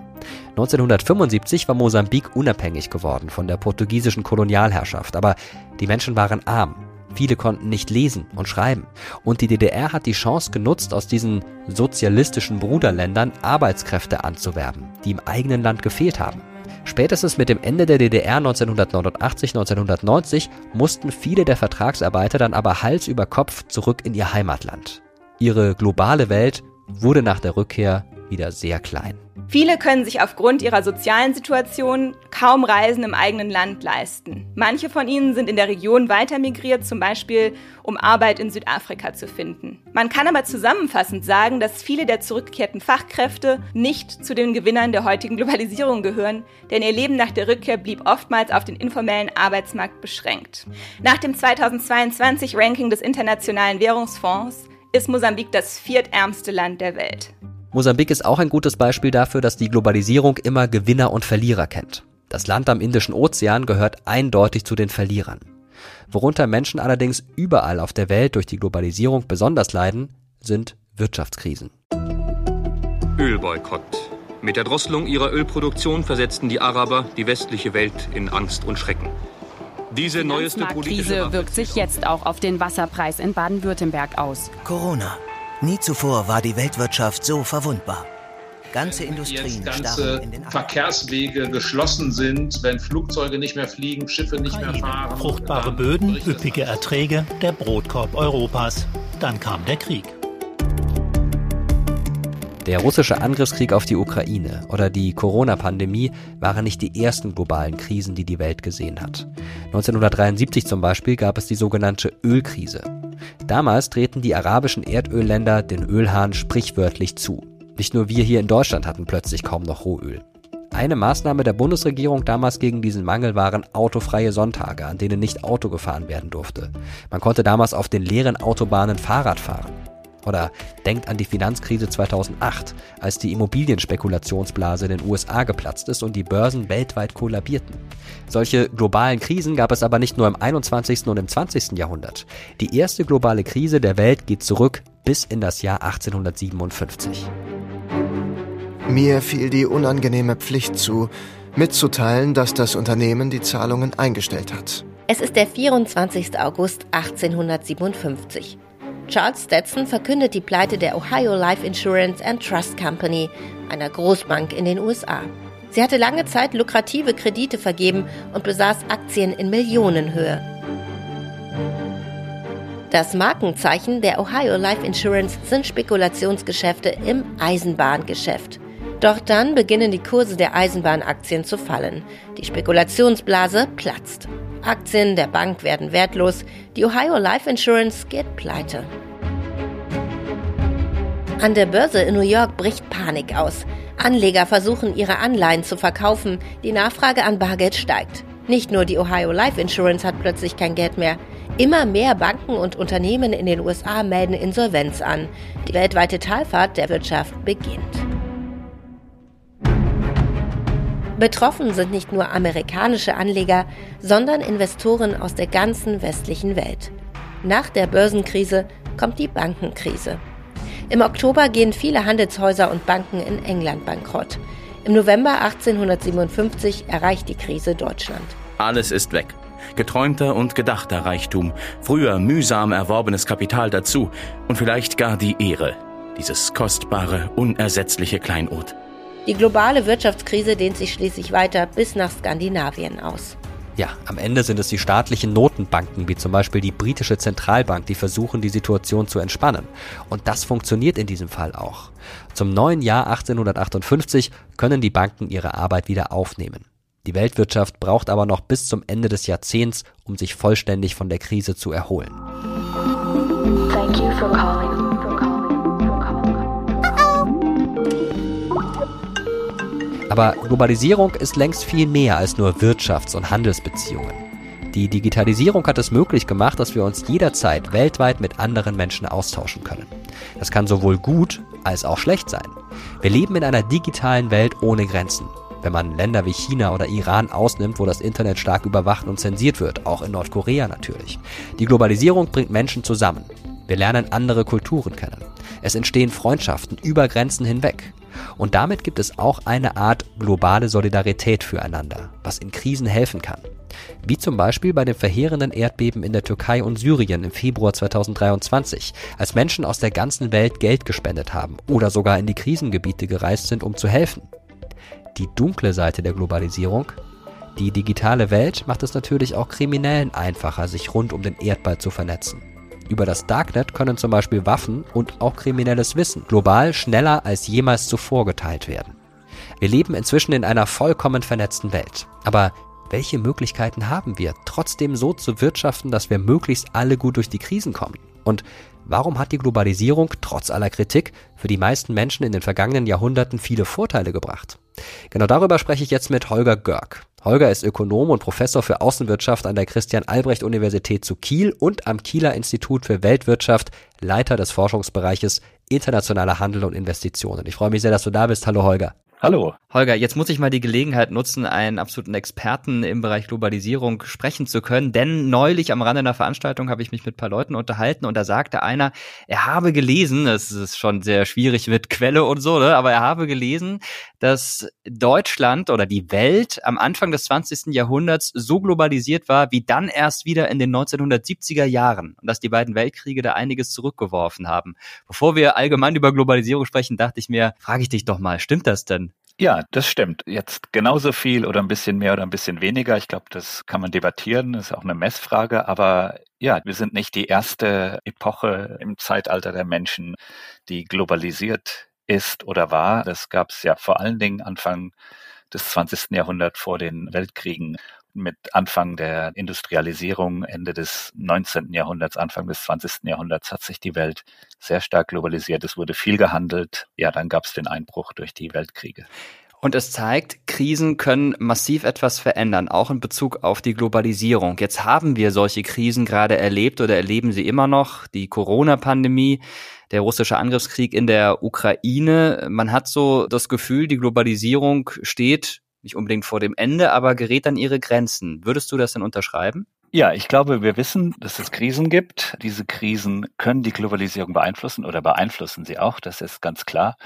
1975 war Mosambik unabhängig geworden von der portugiesischen Kolonialherrschaft, aber die Menschen waren arm. Viele konnten nicht lesen und schreiben. Und die DDR hat die Chance genutzt, aus diesen sozialistischen Bruderländern Arbeitskräfte anzuwerben, die im eigenen Land gefehlt haben. Spätestens mit dem Ende der DDR 1989, 1990 mussten viele der Vertragsarbeiter dann aber Hals über Kopf zurück in ihr Heimatland. Ihre globale Welt wurde nach der Rückkehr wieder sehr klein. Viele können sich aufgrund ihrer sozialen Situation kaum Reisen im eigenen Land leisten. Manche von ihnen sind in der Region weiter migriert, zum Beispiel um Arbeit in Südafrika zu finden. Man kann aber zusammenfassend sagen, dass viele der zurückgekehrten Fachkräfte nicht zu den Gewinnern der heutigen Globalisierung gehören, denn ihr Leben nach der Rückkehr blieb oftmals auf den informellen Arbeitsmarkt beschränkt. Nach dem 2022 Ranking des Internationalen Währungsfonds ist Mosambik das viertärmste Land der Welt. Mosambik ist auch ein gutes Beispiel dafür, dass die Globalisierung immer Gewinner und Verlierer kennt. Das Land am Indischen Ozean gehört eindeutig zu den Verlierern. Worunter Menschen allerdings überall auf der Welt durch die Globalisierung besonders leiden, sind Wirtschaftskrisen. Ölboykott. Mit der Drosselung ihrer Ölproduktion versetzten die Araber die westliche Welt in Angst und Schrecken. Diese neueste Krise wirkt sich jetzt auch auf den Wasserpreis in Baden-Württemberg aus. Corona. Nie zuvor war die Weltwirtschaft so verwundbar. Ganze Industrien Jetzt ganze in den Verkehrswege geschlossen sind, wenn Flugzeuge nicht mehr fliegen, Schiffe nicht mehr fahren. Fruchtbare Böden, üppige Erträge, der Brotkorb Europas. Dann kam der Krieg. Der russische Angriffskrieg auf die Ukraine oder die Corona-Pandemie waren nicht die ersten globalen Krisen, die die Welt gesehen hat. 1973 zum Beispiel gab es die sogenannte Ölkrise. Damals drehten die arabischen Erdölländer den Ölhahn sprichwörtlich zu. Nicht nur wir hier in Deutschland hatten plötzlich kaum noch Rohöl. Eine Maßnahme der Bundesregierung damals gegen diesen Mangel waren autofreie Sonntage, an denen nicht Auto gefahren werden durfte. Man konnte damals auf den leeren Autobahnen Fahrrad fahren. Oder denkt an die Finanzkrise 2008, als die Immobilienspekulationsblase in den USA geplatzt ist und die Börsen weltweit kollabierten. Solche globalen Krisen gab es aber nicht nur im 21. und im 20. Jahrhundert. Die erste globale Krise der Welt geht zurück bis in das Jahr 1857. Mir fiel die unangenehme Pflicht zu, mitzuteilen, dass das Unternehmen die Zahlungen eingestellt hat. Es ist der 24. August 1857. Charles Stetson verkündet die Pleite der Ohio Life Insurance and Trust Company, einer Großbank in den USA. Sie hatte lange Zeit lukrative Kredite vergeben und besaß Aktien in Millionenhöhe. Das Markenzeichen der Ohio Life Insurance sind Spekulationsgeschäfte im Eisenbahngeschäft. Doch dann beginnen die Kurse der Eisenbahnaktien zu fallen. Die Spekulationsblase platzt. Aktien der Bank werden wertlos. Die Ohio Life Insurance geht pleite. An der Börse in New York bricht Panik aus. Anleger versuchen, ihre Anleihen zu verkaufen. Die Nachfrage an Bargeld steigt. Nicht nur die Ohio Life Insurance hat plötzlich kein Geld mehr. Immer mehr Banken und Unternehmen in den USA melden Insolvenz an. Die weltweite Talfahrt der Wirtschaft beginnt. Betroffen sind nicht nur amerikanische Anleger, sondern Investoren aus der ganzen westlichen Welt. Nach der Börsenkrise kommt die Bankenkrise. Im Oktober gehen viele Handelshäuser und Banken in England bankrott. Im November 1857 erreicht die Krise Deutschland. Alles ist weg. Geträumter und gedachter Reichtum, früher mühsam erworbenes Kapital dazu und vielleicht gar die Ehre, dieses kostbare, unersetzliche Kleinod. Die globale Wirtschaftskrise dehnt sich schließlich weiter bis nach Skandinavien aus. Ja, am Ende sind es die staatlichen Notenbanken, wie zum Beispiel die britische Zentralbank, die versuchen, die Situation zu entspannen. Und das funktioniert in diesem Fall auch. Zum neuen Jahr 1858 können die Banken ihre Arbeit wieder aufnehmen. Die Weltwirtschaft braucht aber noch bis zum Ende des Jahrzehnts, um sich vollständig von der Krise zu erholen. Aber Globalisierung ist längst viel mehr als nur Wirtschafts- und Handelsbeziehungen. Die Digitalisierung hat es möglich gemacht, dass wir uns jederzeit weltweit mit anderen Menschen austauschen können. Das kann sowohl gut als auch schlecht sein. Wir leben in einer digitalen Welt ohne Grenzen. Wenn man Länder wie China oder Iran ausnimmt, wo das Internet stark überwacht und zensiert wird, auch in Nordkorea natürlich. Die Globalisierung bringt Menschen zusammen. Wir lernen andere Kulturen kennen. Es entstehen Freundschaften über Grenzen hinweg. Und damit gibt es auch eine Art globale Solidarität füreinander, was in Krisen helfen kann. Wie zum Beispiel bei den verheerenden Erdbeben in der Türkei und Syrien im Februar 2023, als Menschen aus der ganzen Welt Geld gespendet haben oder sogar in die Krisengebiete gereist sind, um zu helfen. Die dunkle Seite der Globalisierung die digitale Welt macht es natürlich auch Kriminellen einfacher, sich rund um den Erdball zu vernetzen. Über das Darknet können zum Beispiel Waffen und auch kriminelles Wissen global schneller als jemals zuvor geteilt werden. Wir leben inzwischen in einer vollkommen vernetzten Welt. Aber welche Möglichkeiten haben wir, trotzdem so zu wirtschaften, dass wir möglichst alle gut durch die Krisen kommen? Und warum hat die Globalisierung trotz aller Kritik für die meisten Menschen in den vergangenen Jahrhunderten viele Vorteile gebracht? Genau darüber spreche ich jetzt mit Holger Görg. Holger ist Ökonom und Professor für Außenwirtschaft an der Christian-Albrecht-Universität zu Kiel und am Kieler Institut für Weltwirtschaft, Leiter des Forschungsbereiches Internationaler Handel und Investitionen. Ich freue mich sehr, dass du da bist. Hallo Holger. Hallo. Holger, jetzt muss ich mal die Gelegenheit nutzen, einen absoluten Experten im Bereich Globalisierung sprechen zu können, denn neulich am Rande einer Veranstaltung habe ich mich mit ein paar Leuten unterhalten und da sagte einer, er habe gelesen, das ist schon sehr schwierig mit Quelle und so, ne, aber er habe gelesen, dass Deutschland oder die Welt am Anfang des 20. Jahrhunderts so globalisiert war, wie dann erst wieder in den 1970er Jahren und dass die beiden Weltkriege da einiges zurückgeworfen haben. Bevor wir allgemein über Globalisierung sprechen, dachte ich mir, frage ich dich doch mal, stimmt das denn? Ja, das stimmt. Jetzt genauso viel oder ein bisschen mehr oder ein bisschen weniger. Ich glaube, das kann man debattieren. Das ist auch eine Messfrage. Aber ja, wir sind nicht die erste Epoche im Zeitalter der Menschen, die globalisiert ist oder war. Das gab es ja vor allen Dingen Anfang des 20. Jahrhunderts vor den Weltkriegen mit Anfang der Industrialisierung, Ende des 19. Jahrhunderts, Anfang des 20. Jahrhunderts hat sich die Welt sehr stark globalisiert. Es wurde viel gehandelt. Ja, dann gab es den Einbruch durch die Weltkriege. Und es zeigt, Krisen können massiv etwas verändern, auch in Bezug auf die Globalisierung. Jetzt haben wir solche Krisen gerade erlebt oder erleben sie immer noch. Die Corona-Pandemie, der russische Angriffskrieg in der Ukraine. Man hat so das Gefühl, die Globalisierung steht nicht unbedingt vor dem Ende, aber gerät an ihre Grenzen. Würdest du das denn unterschreiben? Ja, ich glaube, wir wissen, dass es Krisen gibt. Diese Krisen können die Globalisierung beeinflussen oder beeinflussen sie auch, das ist ganz klar.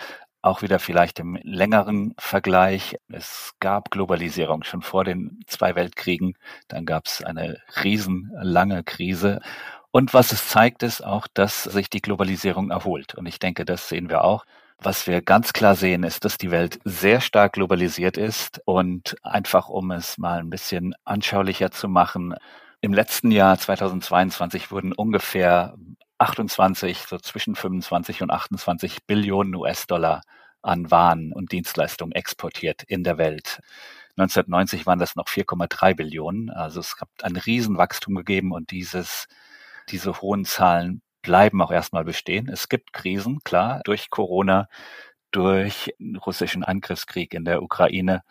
Auch wieder vielleicht im längeren Vergleich. Es gab Globalisierung schon vor den zwei Weltkriegen. Dann gab es eine riesenlange Krise. Und was es zeigt, ist auch, dass sich die Globalisierung erholt. Und ich denke, das sehen wir auch. Was wir ganz klar sehen, ist, dass die Welt sehr stark globalisiert ist und einfach, um es mal ein bisschen anschaulicher zu machen, im letzten Jahr 2022 wurden ungefähr 28, so zwischen 25 und 28 Billionen US-Dollar an Waren und Dienstleistungen exportiert in der Welt. 1990 waren das noch 4,3 Billionen. Also es hat ein Riesenwachstum gegeben und dieses, diese hohen Zahlen bleiben auch erstmal bestehen. Es gibt Krisen, klar, durch Corona, durch russischen Angriffskrieg in der Ukraine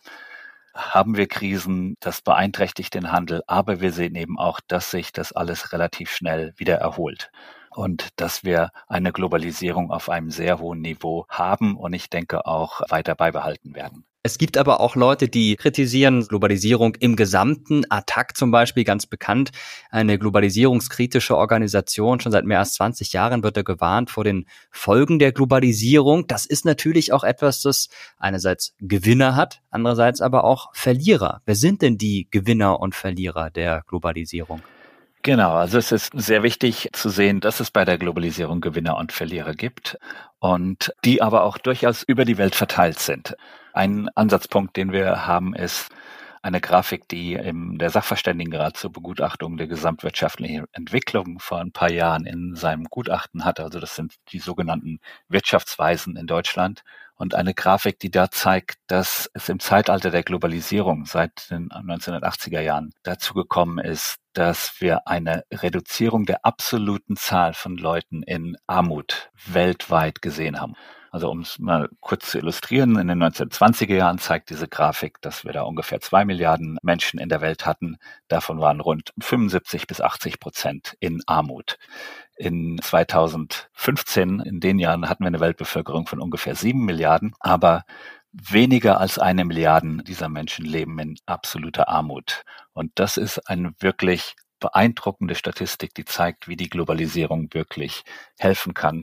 haben wir Krisen, das beeinträchtigt den Handel, aber wir sehen eben auch, dass sich das alles relativ schnell wieder erholt und dass wir eine Globalisierung auf einem sehr hohen Niveau haben und ich denke auch weiter beibehalten werden. Es gibt aber auch Leute, die kritisieren Globalisierung im Gesamten. Attac zum Beispiel, ganz bekannt, eine globalisierungskritische Organisation. Schon seit mehr als 20 Jahren wird er gewarnt vor den Folgen der Globalisierung. Das ist natürlich auch etwas, das einerseits Gewinner hat, andererseits aber auch Verlierer. Wer sind denn die Gewinner und Verlierer der Globalisierung? Genau, also es ist sehr wichtig zu sehen, dass es bei der Globalisierung Gewinner und Verlierer gibt und die aber auch durchaus über die Welt verteilt sind. Ein Ansatzpunkt, den wir haben, ist eine Grafik, die im, der Sachverständigenrat zur Begutachtung der gesamtwirtschaftlichen Entwicklung vor ein paar Jahren in seinem Gutachten hatte. Also das sind die sogenannten Wirtschaftsweisen in Deutschland. Und eine Grafik, die da zeigt, dass es im Zeitalter der Globalisierung seit den 1980er Jahren dazu gekommen ist, dass wir eine Reduzierung der absoluten Zahl von Leuten in Armut weltweit gesehen haben. Also um es mal kurz zu illustrieren, in den 1920er Jahren zeigt diese Grafik, dass wir da ungefähr zwei Milliarden Menschen in der Welt hatten. Davon waren rund 75 bis 80 Prozent in Armut. In 2015, in den Jahren, hatten wir eine Weltbevölkerung von ungefähr sieben Milliarden, aber weniger als eine Milliarde dieser Menschen leben in absoluter Armut. Und das ist eine wirklich beeindruckende Statistik, die zeigt, wie die Globalisierung wirklich helfen kann,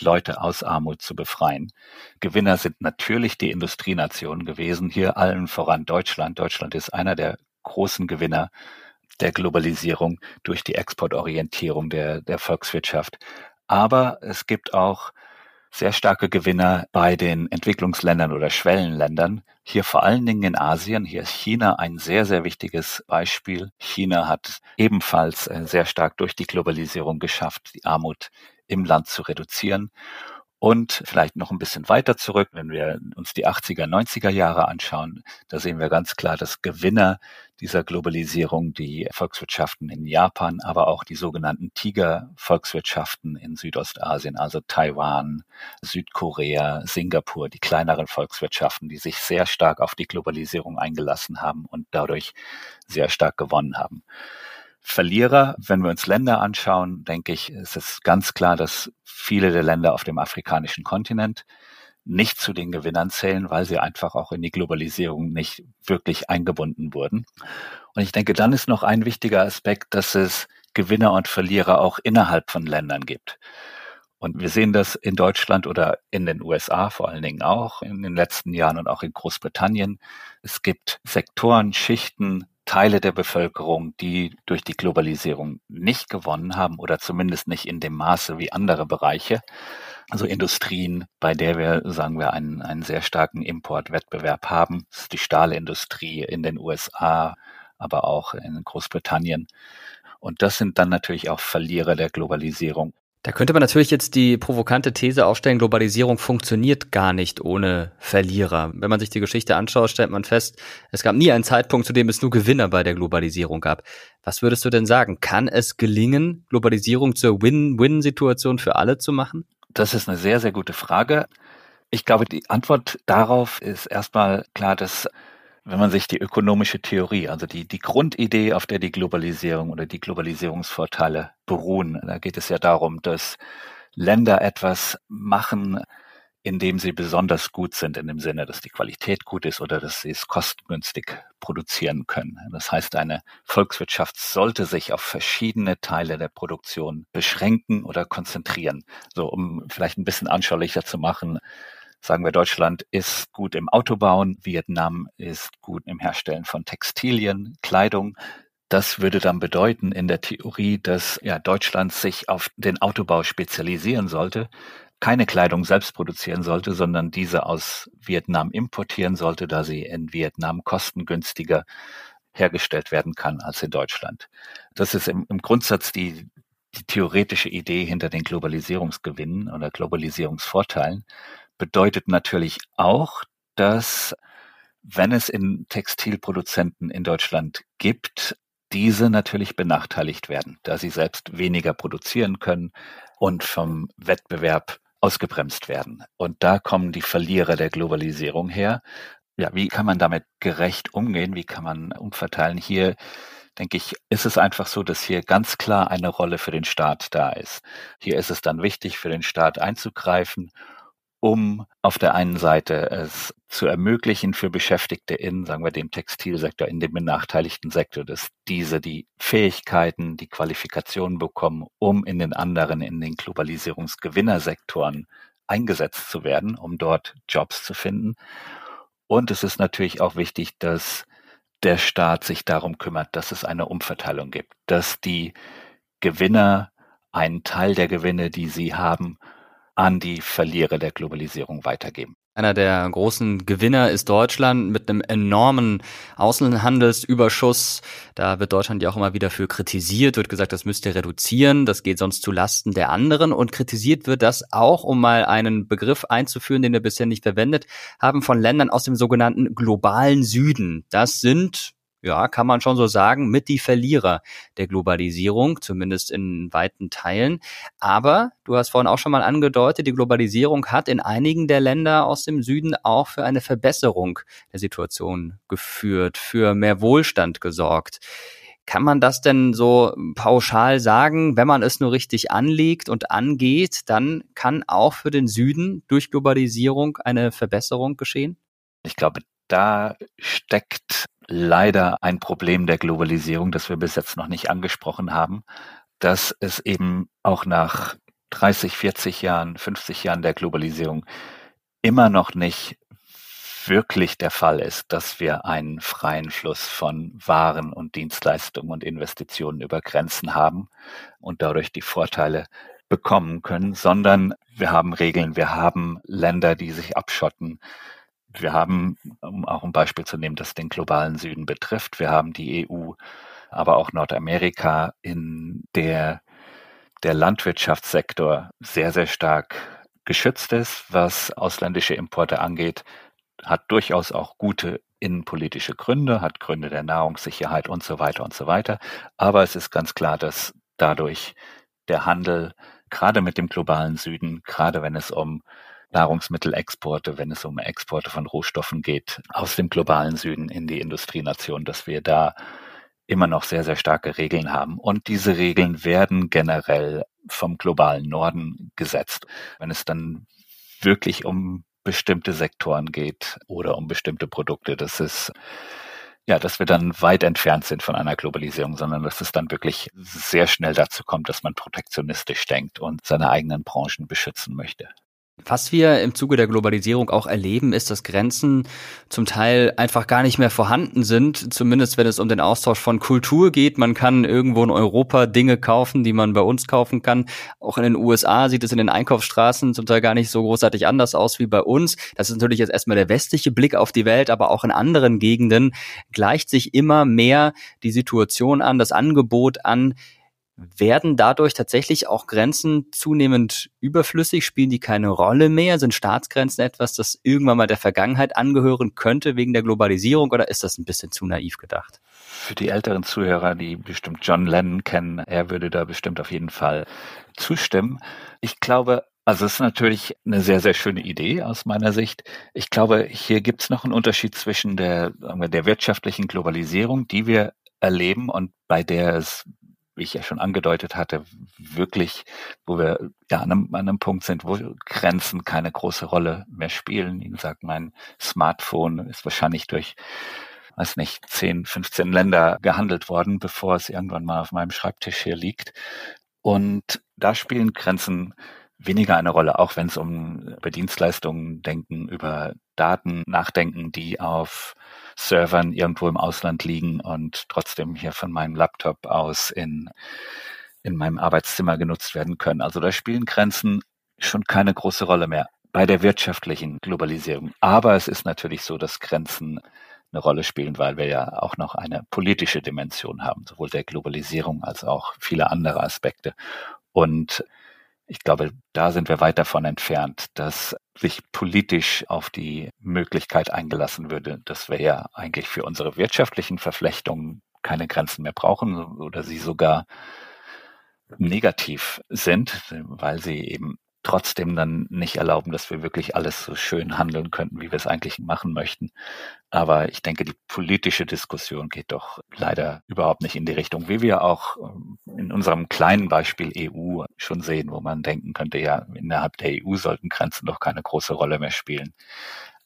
Leute aus Armut zu befreien. Gewinner sind natürlich die Industrienationen gewesen, hier allen voran Deutschland. Deutschland ist einer der großen Gewinner der Globalisierung durch die Exportorientierung der, der Volkswirtschaft. Aber es gibt auch sehr starke Gewinner bei den Entwicklungsländern oder Schwellenländern. Hier vor allen Dingen in Asien. Hier ist China ein sehr, sehr wichtiges Beispiel. China hat ebenfalls äh, sehr stark durch die Globalisierung geschafft, die Armut im Land zu reduzieren. Und vielleicht noch ein bisschen weiter zurück, wenn wir uns die 80er, 90er Jahre anschauen, da sehen wir ganz klar, dass Gewinner dieser Globalisierung die Volkswirtschaften in Japan, aber auch die sogenannten Tiger-Volkswirtschaften in Südostasien, also Taiwan, Südkorea, Singapur, die kleineren Volkswirtschaften, die sich sehr stark auf die Globalisierung eingelassen haben und dadurch sehr stark gewonnen haben. Verlierer, wenn wir uns Länder anschauen, denke ich, ist es ganz klar, dass viele der Länder auf dem afrikanischen Kontinent nicht zu den Gewinnern zählen, weil sie einfach auch in die Globalisierung nicht wirklich eingebunden wurden. Und ich denke, dann ist noch ein wichtiger Aspekt, dass es Gewinner und Verlierer auch innerhalb von Ländern gibt. Und wir sehen das in Deutschland oder in den USA vor allen Dingen auch in den letzten Jahren und auch in Großbritannien. Es gibt Sektoren, Schichten, Teile der Bevölkerung, die durch die Globalisierung nicht gewonnen haben oder zumindest nicht in dem Maße wie andere Bereiche. Also Industrien, bei der wir, sagen wir, einen, einen sehr starken Importwettbewerb haben. Das ist die Stahlindustrie in den USA, aber auch in Großbritannien. Und das sind dann natürlich auch Verlierer der Globalisierung. Da könnte man natürlich jetzt die provokante These aufstellen, Globalisierung funktioniert gar nicht ohne Verlierer. Wenn man sich die Geschichte anschaut, stellt man fest, es gab nie einen Zeitpunkt, zu dem es nur Gewinner bei der Globalisierung gab. Was würdest du denn sagen? Kann es gelingen, Globalisierung zur Win-Win-Situation für alle zu machen? Das ist eine sehr, sehr gute Frage. Ich glaube, die Antwort darauf ist erstmal klar, dass wenn man sich die ökonomische Theorie, also die, die Grundidee, auf der die Globalisierung oder die Globalisierungsvorteile beruhen, da geht es ja darum, dass Länder etwas machen, indem sie besonders gut sind, in dem Sinne, dass die Qualität gut ist oder dass sie es kostengünstig produzieren können. Das heißt, eine Volkswirtschaft sollte sich auf verschiedene Teile der Produktion beschränken oder konzentrieren. So, um vielleicht ein bisschen anschaulicher zu machen, Sagen wir, Deutschland ist gut im Autobauen, Vietnam ist gut im Herstellen von Textilien, Kleidung. Das würde dann bedeuten in der Theorie, dass ja, Deutschland sich auf den Autobau spezialisieren sollte, keine Kleidung selbst produzieren sollte, sondern diese aus Vietnam importieren sollte, da sie in Vietnam kostengünstiger hergestellt werden kann als in Deutschland. Das ist im, im Grundsatz die, die theoretische Idee hinter den Globalisierungsgewinnen oder Globalisierungsvorteilen bedeutet natürlich auch, dass wenn es in Textilproduzenten in Deutschland gibt, diese natürlich benachteiligt werden, da sie selbst weniger produzieren können und vom Wettbewerb ausgebremst werden. Und da kommen die Verlierer der Globalisierung her. Ja, wie kann man damit gerecht umgehen? Wie kann man umverteilen? Hier denke ich, ist es einfach so, dass hier ganz klar eine Rolle für den Staat da ist. Hier ist es dann wichtig, für den Staat einzugreifen um auf der einen Seite es zu ermöglichen für Beschäftigte in, sagen wir, dem Textilsektor, in dem benachteiligten Sektor, dass diese die Fähigkeiten, die Qualifikationen bekommen, um in den anderen, in den Globalisierungsgewinnersektoren eingesetzt zu werden, um dort Jobs zu finden. Und es ist natürlich auch wichtig, dass der Staat sich darum kümmert, dass es eine Umverteilung gibt, dass die Gewinner einen Teil der Gewinne, die sie haben, an die Verlierer der Globalisierung weitergeben. Einer der großen Gewinner ist Deutschland mit einem enormen Außenhandelsüberschuss. Da wird Deutschland ja auch immer wieder für kritisiert, wird gesagt, das müsst ihr reduzieren, das geht sonst zu Lasten der anderen. Und kritisiert wird das auch, um mal einen Begriff einzuführen, den wir bisher nicht verwendet haben, von Ländern aus dem sogenannten globalen Süden. Das sind ja, kann man schon so sagen, mit die Verlierer der Globalisierung, zumindest in weiten Teilen. Aber du hast vorhin auch schon mal angedeutet, die Globalisierung hat in einigen der Länder aus dem Süden auch für eine Verbesserung der Situation geführt, für mehr Wohlstand gesorgt. Kann man das denn so pauschal sagen, wenn man es nur richtig anlegt und angeht, dann kann auch für den Süden durch Globalisierung eine Verbesserung geschehen? Ich glaube, da steckt leider ein Problem der Globalisierung, das wir bis jetzt noch nicht angesprochen haben, dass es eben auch nach 30, 40 Jahren, 50 Jahren der Globalisierung immer noch nicht wirklich der Fall ist, dass wir einen freien Fluss von Waren und Dienstleistungen und Investitionen über Grenzen haben und dadurch die Vorteile bekommen können, sondern wir haben Regeln, wir haben Länder, die sich abschotten, wir haben, um auch ein Beispiel zu nehmen, das den globalen Süden betrifft, wir haben die EU, aber auch Nordamerika, in der der Landwirtschaftssektor sehr, sehr stark geschützt ist, was ausländische Importe angeht, hat durchaus auch gute innenpolitische Gründe, hat Gründe der Nahrungssicherheit und so weiter und so weiter. Aber es ist ganz klar, dass dadurch der Handel gerade mit dem globalen Süden, gerade wenn es um Nahrungsmittelexporte, wenn es um Exporte von Rohstoffen geht, aus dem globalen Süden in die Industrienation, dass wir da immer noch sehr, sehr starke Regeln haben. Und diese Regeln werden generell vom globalen Norden gesetzt. Wenn es dann wirklich um bestimmte Sektoren geht oder um bestimmte Produkte, das ist ja, dass wir dann weit entfernt sind von einer Globalisierung, sondern dass es dann wirklich sehr schnell dazu kommt, dass man protektionistisch denkt und seine eigenen Branchen beschützen möchte. Was wir im Zuge der Globalisierung auch erleben, ist, dass Grenzen zum Teil einfach gar nicht mehr vorhanden sind, zumindest wenn es um den Austausch von Kultur geht. Man kann irgendwo in Europa Dinge kaufen, die man bei uns kaufen kann. Auch in den USA sieht es in den Einkaufsstraßen zum Teil gar nicht so großartig anders aus wie bei uns. Das ist natürlich jetzt erstmal der westliche Blick auf die Welt, aber auch in anderen Gegenden gleicht sich immer mehr die Situation an, das Angebot an, werden dadurch tatsächlich auch Grenzen zunehmend überflüssig? Spielen die keine Rolle mehr? Sind Staatsgrenzen etwas, das irgendwann mal der Vergangenheit angehören könnte wegen der Globalisierung oder ist das ein bisschen zu naiv gedacht? Für die älteren Zuhörer, die bestimmt John Lennon kennen, er würde da bestimmt auf jeden Fall zustimmen. Ich glaube, also es ist natürlich eine sehr, sehr schöne Idee aus meiner Sicht. Ich glaube, hier gibt es noch einen Unterschied zwischen der, der wirtschaftlichen Globalisierung, die wir erleben und bei der es wie ich ja schon angedeutet hatte, wirklich, wo wir ja an einem, an einem Punkt sind, wo Grenzen keine große Rolle mehr spielen. Wie gesagt, mein Smartphone ist wahrscheinlich durch weiß nicht, 10, 15 Länder gehandelt worden, bevor es irgendwann mal auf meinem Schreibtisch hier liegt. Und da spielen Grenzen weniger eine Rolle, auch wenn es um Dienstleistungen denken, über Daten nachdenken, die auf Servern irgendwo im Ausland liegen und trotzdem hier von meinem Laptop aus in, in meinem Arbeitszimmer genutzt werden können. Also da spielen Grenzen schon keine große Rolle mehr bei der wirtschaftlichen Globalisierung. Aber es ist natürlich so, dass Grenzen eine Rolle spielen, weil wir ja auch noch eine politische Dimension haben, sowohl der Globalisierung als auch viele andere Aspekte. Und ich glaube, da sind wir weit davon entfernt, dass sich politisch auf die Möglichkeit eingelassen würde, dass wir ja eigentlich für unsere wirtschaftlichen Verflechtungen keine Grenzen mehr brauchen oder sie sogar negativ sind, weil sie eben trotzdem dann nicht erlauben, dass wir wirklich alles so schön handeln könnten, wie wir es eigentlich machen möchten. Aber ich denke, die politische Diskussion geht doch leider überhaupt nicht in die Richtung, wie wir auch ähm, in unserem kleinen Beispiel EU schon sehen, wo man denken könnte, ja, innerhalb der EU sollten Grenzen doch keine große Rolle mehr spielen.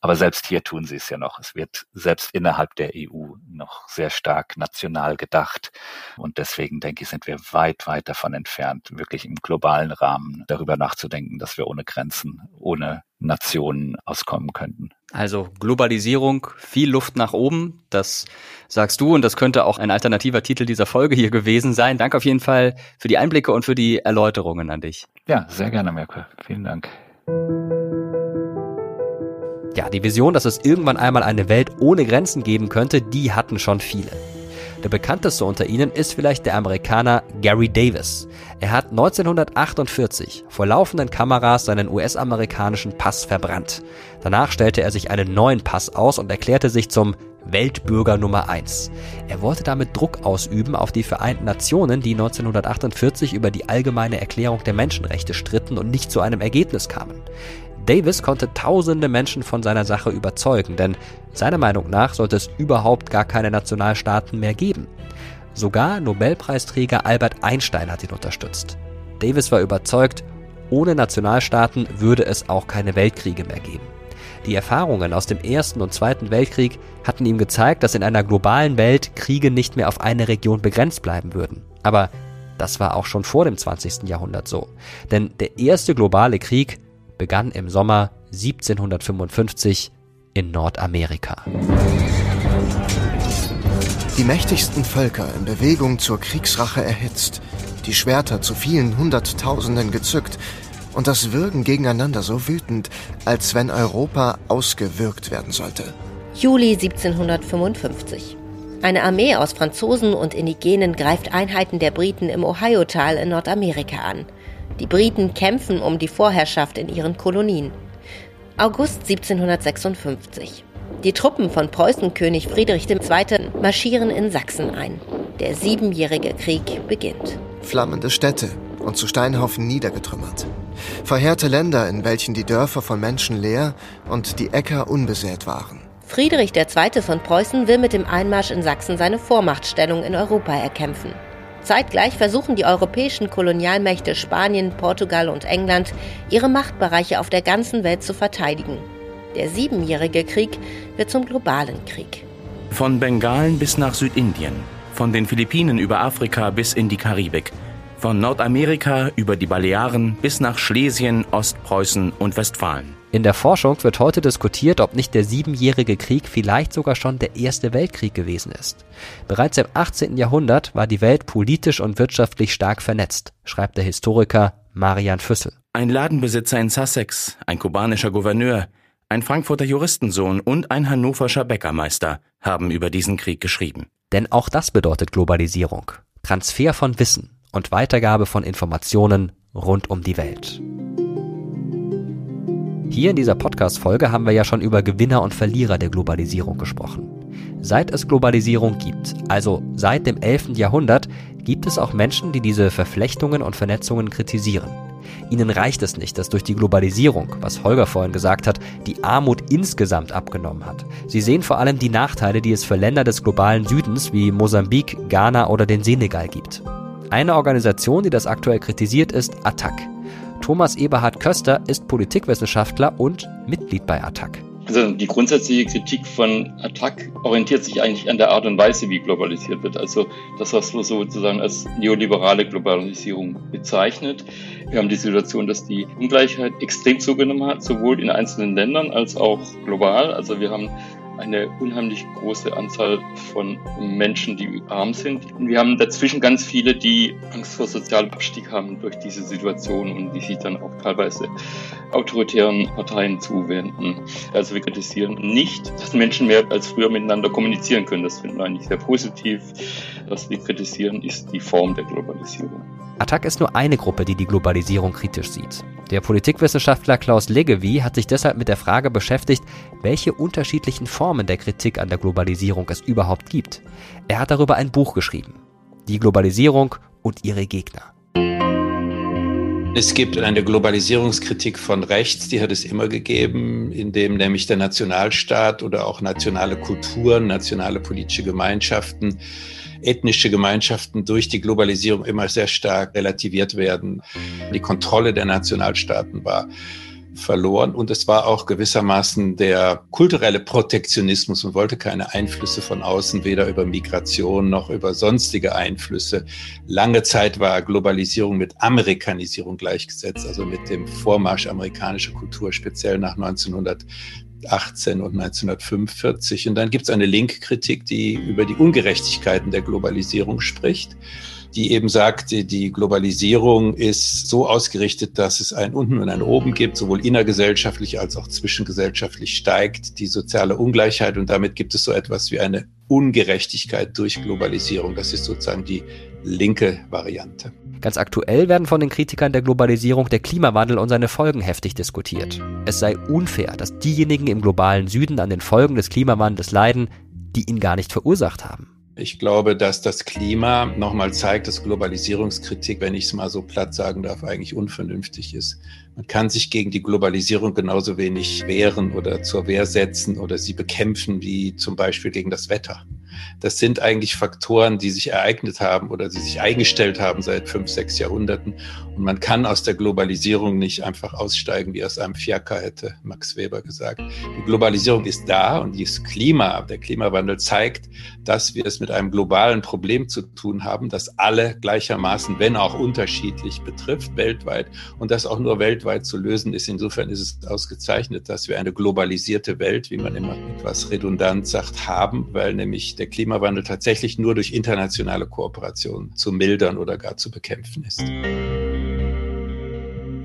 Aber selbst hier tun sie es ja noch. Es wird selbst innerhalb der EU noch sehr stark national gedacht. Und deswegen denke ich, sind wir weit, weit davon entfernt, wirklich im globalen Rahmen darüber nachzudenken, dass wir ohne Grenzen, ohne Nationen auskommen könnten. Also Globalisierung, viel Luft nach oben, das sagst du und das könnte auch ein alternativer Titel dieser Folge hier gewesen sein. Danke auf jeden Fall für die Einblicke und für die Erläuterungen an dich. Ja, sehr gerne, Mirko. Vielen Dank. Ja, die Vision, dass es irgendwann einmal eine Welt ohne Grenzen geben könnte, die hatten schon viele. Der bekannteste unter ihnen ist vielleicht der Amerikaner Gary Davis. Er hat 1948 vor laufenden Kameras seinen US-amerikanischen Pass verbrannt. Danach stellte er sich einen neuen Pass aus und erklärte sich zum Weltbürger Nummer 1. Er wollte damit Druck ausüben auf die Vereinten Nationen, die 1948 über die allgemeine Erklärung der Menschenrechte stritten und nicht zu einem Ergebnis kamen. Davis konnte tausende Menschen von seiner Sache überzeugen, denn seiner Meinung nach sollte es überhaupt gar keine Nationalstaaten mehr geben. Sogar Nobelpreisträger Albert Einstein hat ihn unterstützt. Davis war überzeugt, ohne Nationalstaaten würde es auch keine Weltkriege mehr geben. Die Erfahrungen aus dem Ersten und Zweiten Weltkrieg hatten ihm gezeigt, dass in einer globalen Welt Kriege nicht mehr auf eine Region begrenzt bleiben würden. Aber das war auch schon vor dem 20. Jahrhundert so. Denn der erste globale Krieg begann im Sommer 1755 in Nordamerika. Die mächtigsten Völker in Bewegung zur Kriegsrache erhitzt, die Schwerter zu vielen Hunderttausenden gezückt und das Würgen gegeneinander so wütend, als wenn Europa ausgewürgt werden sollte. Juli 1755. Eine Armee aus Franzosen und Indigenen greift Einheiten der Briten im Ohio-Tal in Nordamerika an. Die Briten kämpfen um die Vorherrschaft in ihren Kolonien. August 1756. Die Truppen von Preußenkönig Friedrich II. marschieren in Sachsen ein. Der Siebenjährige Krieg beginnt. Flammende Städte und zu Steinhaufen niedergetrümmert. Verheerte Länder, in welchen die Dörfer von Menschen leer und die Äcker unbesät waren. Friedrich II. von Preußen will mit dem Einmarsch in Sachsen seine Vormachtstellung in Europa erkämpfen. Zeitgleich versuchen die europäischen Kolonialmächte Spanien, Portugal und England, ihre Machtbereiche auf der ganzen Welt zu verteidigen. Der Siebenjährige Krieg wird zum globalen Krieg. Von Bengalen bis nach Südindien, von den Philippinen über Afrika bis in die Karibik, von Nordamerika über die Balearen bis nach Schlesien, Ostpreußen und Westfalen. In der Forschung wird heute diskutiert, ob nicht der Siebenjährige Krieg vielleicht sogar schon der Erste Weltkrieg gewesen ist. Bereits im 18. Jahrhundert war die Welt politisch und wirtschaftlich stark vernetzt, schreibt der Historiker Marian Füssel. Ein Ladenbesitzer in Sussex, ein kubanischer Gouverneur, ein Frankfurter Juristensohn und ein hannoverscher Bäckermeister haben über diesen Krieg geschrieben. Denn auch das bedeutet Globalisierung. Transfer von Wissen und Weitergabe von Informationen rund um die Welt. Hier in dieser Podcast-Folge haben wir ja schon über Gewinner und Verlierer der Globalisierung gesprochen. Seit es Globalisierung gibt, also seit dem 11. Jahrhundert, gibt es auch Menschen, die diese Verflechtungen und Vernetzungen kritisieren. Ihnen reicht es nicht, dass durch die Globalisierung, was Holger vorhin gesagt hat, die Armut insgesamt abgenommen hat. Sie sehen vor allem die Nachteile, die es für Länder des globalen Südens wie Mosambik, Ghana oder den Senegal gibt. Eine Organisation, die das aktuell kritisiert, ist ATTAC. Thomas Eberhard Köster ist Politikwissenschaftler und Mitglied bei ATTAC. Also die grundsätzliche Kritik von Attac orientiert sich eigentlich an der Art und Weise, wie globalisiert wird. Also das, was man sozusagen als neoliberale Globalisierung bezeichnet. Wir haben die Situation, dass die Ungleichheit extrem zugenommen hat, sowohl in einzelnen Ländern als auch global. Also wir haben eine unheimlich große Anzahl von Menschen, die arm sind. Und wir haben dazwischen ganz viele, die Angst vor sozialem Abstieg haben durch diese Situation und die sich dann auch teilweise autoritären Parteien zuwenden. Also wir kritisieren nicht, dass Menschen mehr als früher miteinander kommunizieren können. Das finden wir eigentlich sehr positiv. Was wir kritisieren, ist die Form der Globalisierung. Attac ist nur eine Gruppe, die die Globalisierung kritisch sieht. Der Politikwissenschaftler Klaus Leggevi hat sich deshalb mit der Frage beschäftigt, welche unterschiedlichen Formen der Kritik an der Globalisierung es überhaupt gibt. Er hat darüber ein Buch geschrieben. Die Globalisierung und ihre Gegner. Es gibt eine Globalisierungskritik von rechts, die hat es immer gegeben, in dem nämlich der Nationalstaat oder auch nationale Kulturen, nationale politische Gemeinschaften, ethnische Gemeinschaften durch die Globalisierung immer sehr stark relativiert werden. Die Kontrolle der Nationalstaaten war verloren und es war auch gewissermaßen der kulturelle Protektionismus und wollte keine Einflüsse von außen, weder über Migration noch über sonstige Einflüsse. Lange Zeit war Globalisierung mit Amerikanisierung gleichgesetzt, also mit dem Vormarsch amerikanischer Kultur, speziell nach 1918 und 1945. Und dann gibt es eine Linkkritik, die über die Ungerechtigkeiten der Globalisierung spricht die eben sagt, die Globalisierung ist so ausgerichtet, dass es ein Unten und ein Oben gibt, sowohl innergesellschaftlich als auch zwischengesellschaftlich steigt die soziale Ungleichheit und damit gibt es so etwas wie eine Ungerechtigkeit durch Globalisierung. Das ist sozusagen die linke Variante. Ganz aktuell werden von den Kritikern der Globalisierung der Klimawandel und seine Folgen heftig diskutiert. Es sei unfair, dass diejenigen im globalen Süden an den Folgen des Klimawandels leiden, die ihn gar nicht verursacht haben. Ich glaube, dass das Klima nochmal zeigt, dass Globalisierungskritik, wenn ich es mal so platt sagen darf, eigentlich unvernünftig ist. Man kann sich gegen die Globalisierung genauso wenig wehren oder zur Wehr setzen oder sie bekämpfen wie zum Beispiel gegen das Wetter. Das sind eigentlich Faktoren, die sich ereignet haben oder die sich eingestellt haben seit fünf, sechs Jahrhunderten. Und man kann aus der Globalisierung nicht einfach aussteigen, wie aus einem Fiaker hätte Max Weber gesagt. Die Globalisierung ist da und das Klima, der Klimawandel zeigt, dass wir es mit einem globalen Problem zu tun haben, das alle gleichermaßen, wenn auch unterschiedlich betrifft, weltweit und das auch nur weltweit zu lösen ist. Insofern ist es ausgezeichnet, dass wir eine globalisierte Welt, wie man immer etwas redundant sagt, haben, weil nämlich der Klimawandel tatsächlich nur durch internationale Kooperation zu mildern oder gar zu bekämpfen ist.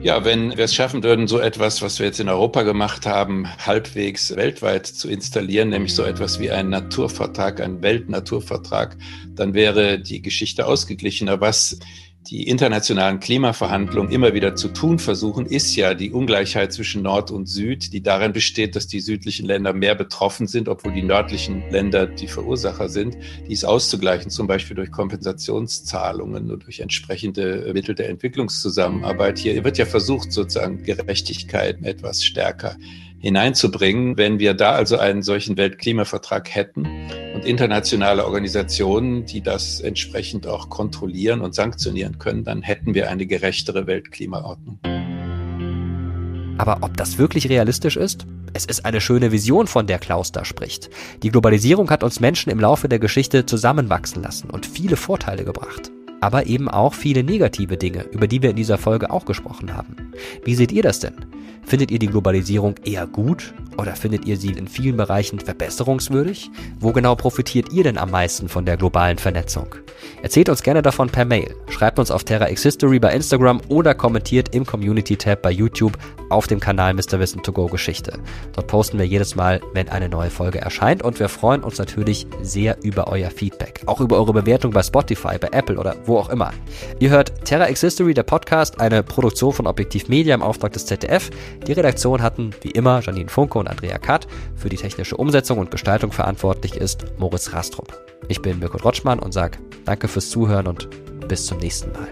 Ja, wenn wir es schaffen würden, so etwas, was wir jetzt in Europa gemacht haben, halbwegs weltweit zu installieren, nämlich so etwas wie einen Naturvertrag, einen Weltnaturvertrag, dann wäre die Geschichte ausgeglichener. Was die internationalen Klimaverhandlungen immer wieder zu tun versuchen, ist ja die Ungleichheit zwischen Nord und Süd, die darin besteht, dass die südlichen Länder mehr betroffen sind, obwohl die nördlichen Länder die Verursacher sind, dies auszugleichen, zum Beispiel durch Kompensationszahlungen und durch entsprechende Mittel der Entwicklungszusammenarbeit. Hier wird ja versucht, sozusagen Gerechtigkeit etwas stärker hineinzubringen. Wenn wir da also einen solchen Weltklimavertrag hätten und internationale Organisationen, die das entsprechend auch kontrollieren und sanktionieren können, dann hätten wir eine gerechtere Weltklimaordnung. Aber ob das wirklich realistisch ist? Es ist eine schöne Vision, von der Klaus da spricht. Die Globalisierung hat uns Menschen im Laufe der Geschichte zusammenwachsen lassen und viele Vorteile gebracht. Aber eben auch viele negative Dinge, über die wir in dieser Folge auch gesprochen haben. Wie seht ihr das denn? Findet ihr die Globalisierung eher gut oder findet ihr sie in vielen Bereichen verbesserungswürdig? Wo genau profitiert ihr denn am meisten von der globalen Vernetzung? Erzählt uns gerne davon per Mail, schreibt uns auf Terra X History bei Instagram oder kommentiert im Community-Tab bei YouTube auf dem Kanal Mr. Wissen to Go Geschichte. Dort posten wir jedes Mal, wenn eine neue Folge erscheint und wir freuen uns natürlich sehr über euer Feedback. Auch über eure Bewertung bei Spotify, bei Apple oder wo auch immer. Ihr hört Terra X History, der Podcast, eine Produktion von Objektiv Media im Auftrag des ZDF. Die Redaktion hatten wie immer Janine Funke und Andrea Katt. Für die technische Umsetzung und Gestaltung verantwortlich ist Moritz Rastrup. Ich bin Mirko Rotschmann und sage danke fürs Zuhören und bis zum nächsten Mal.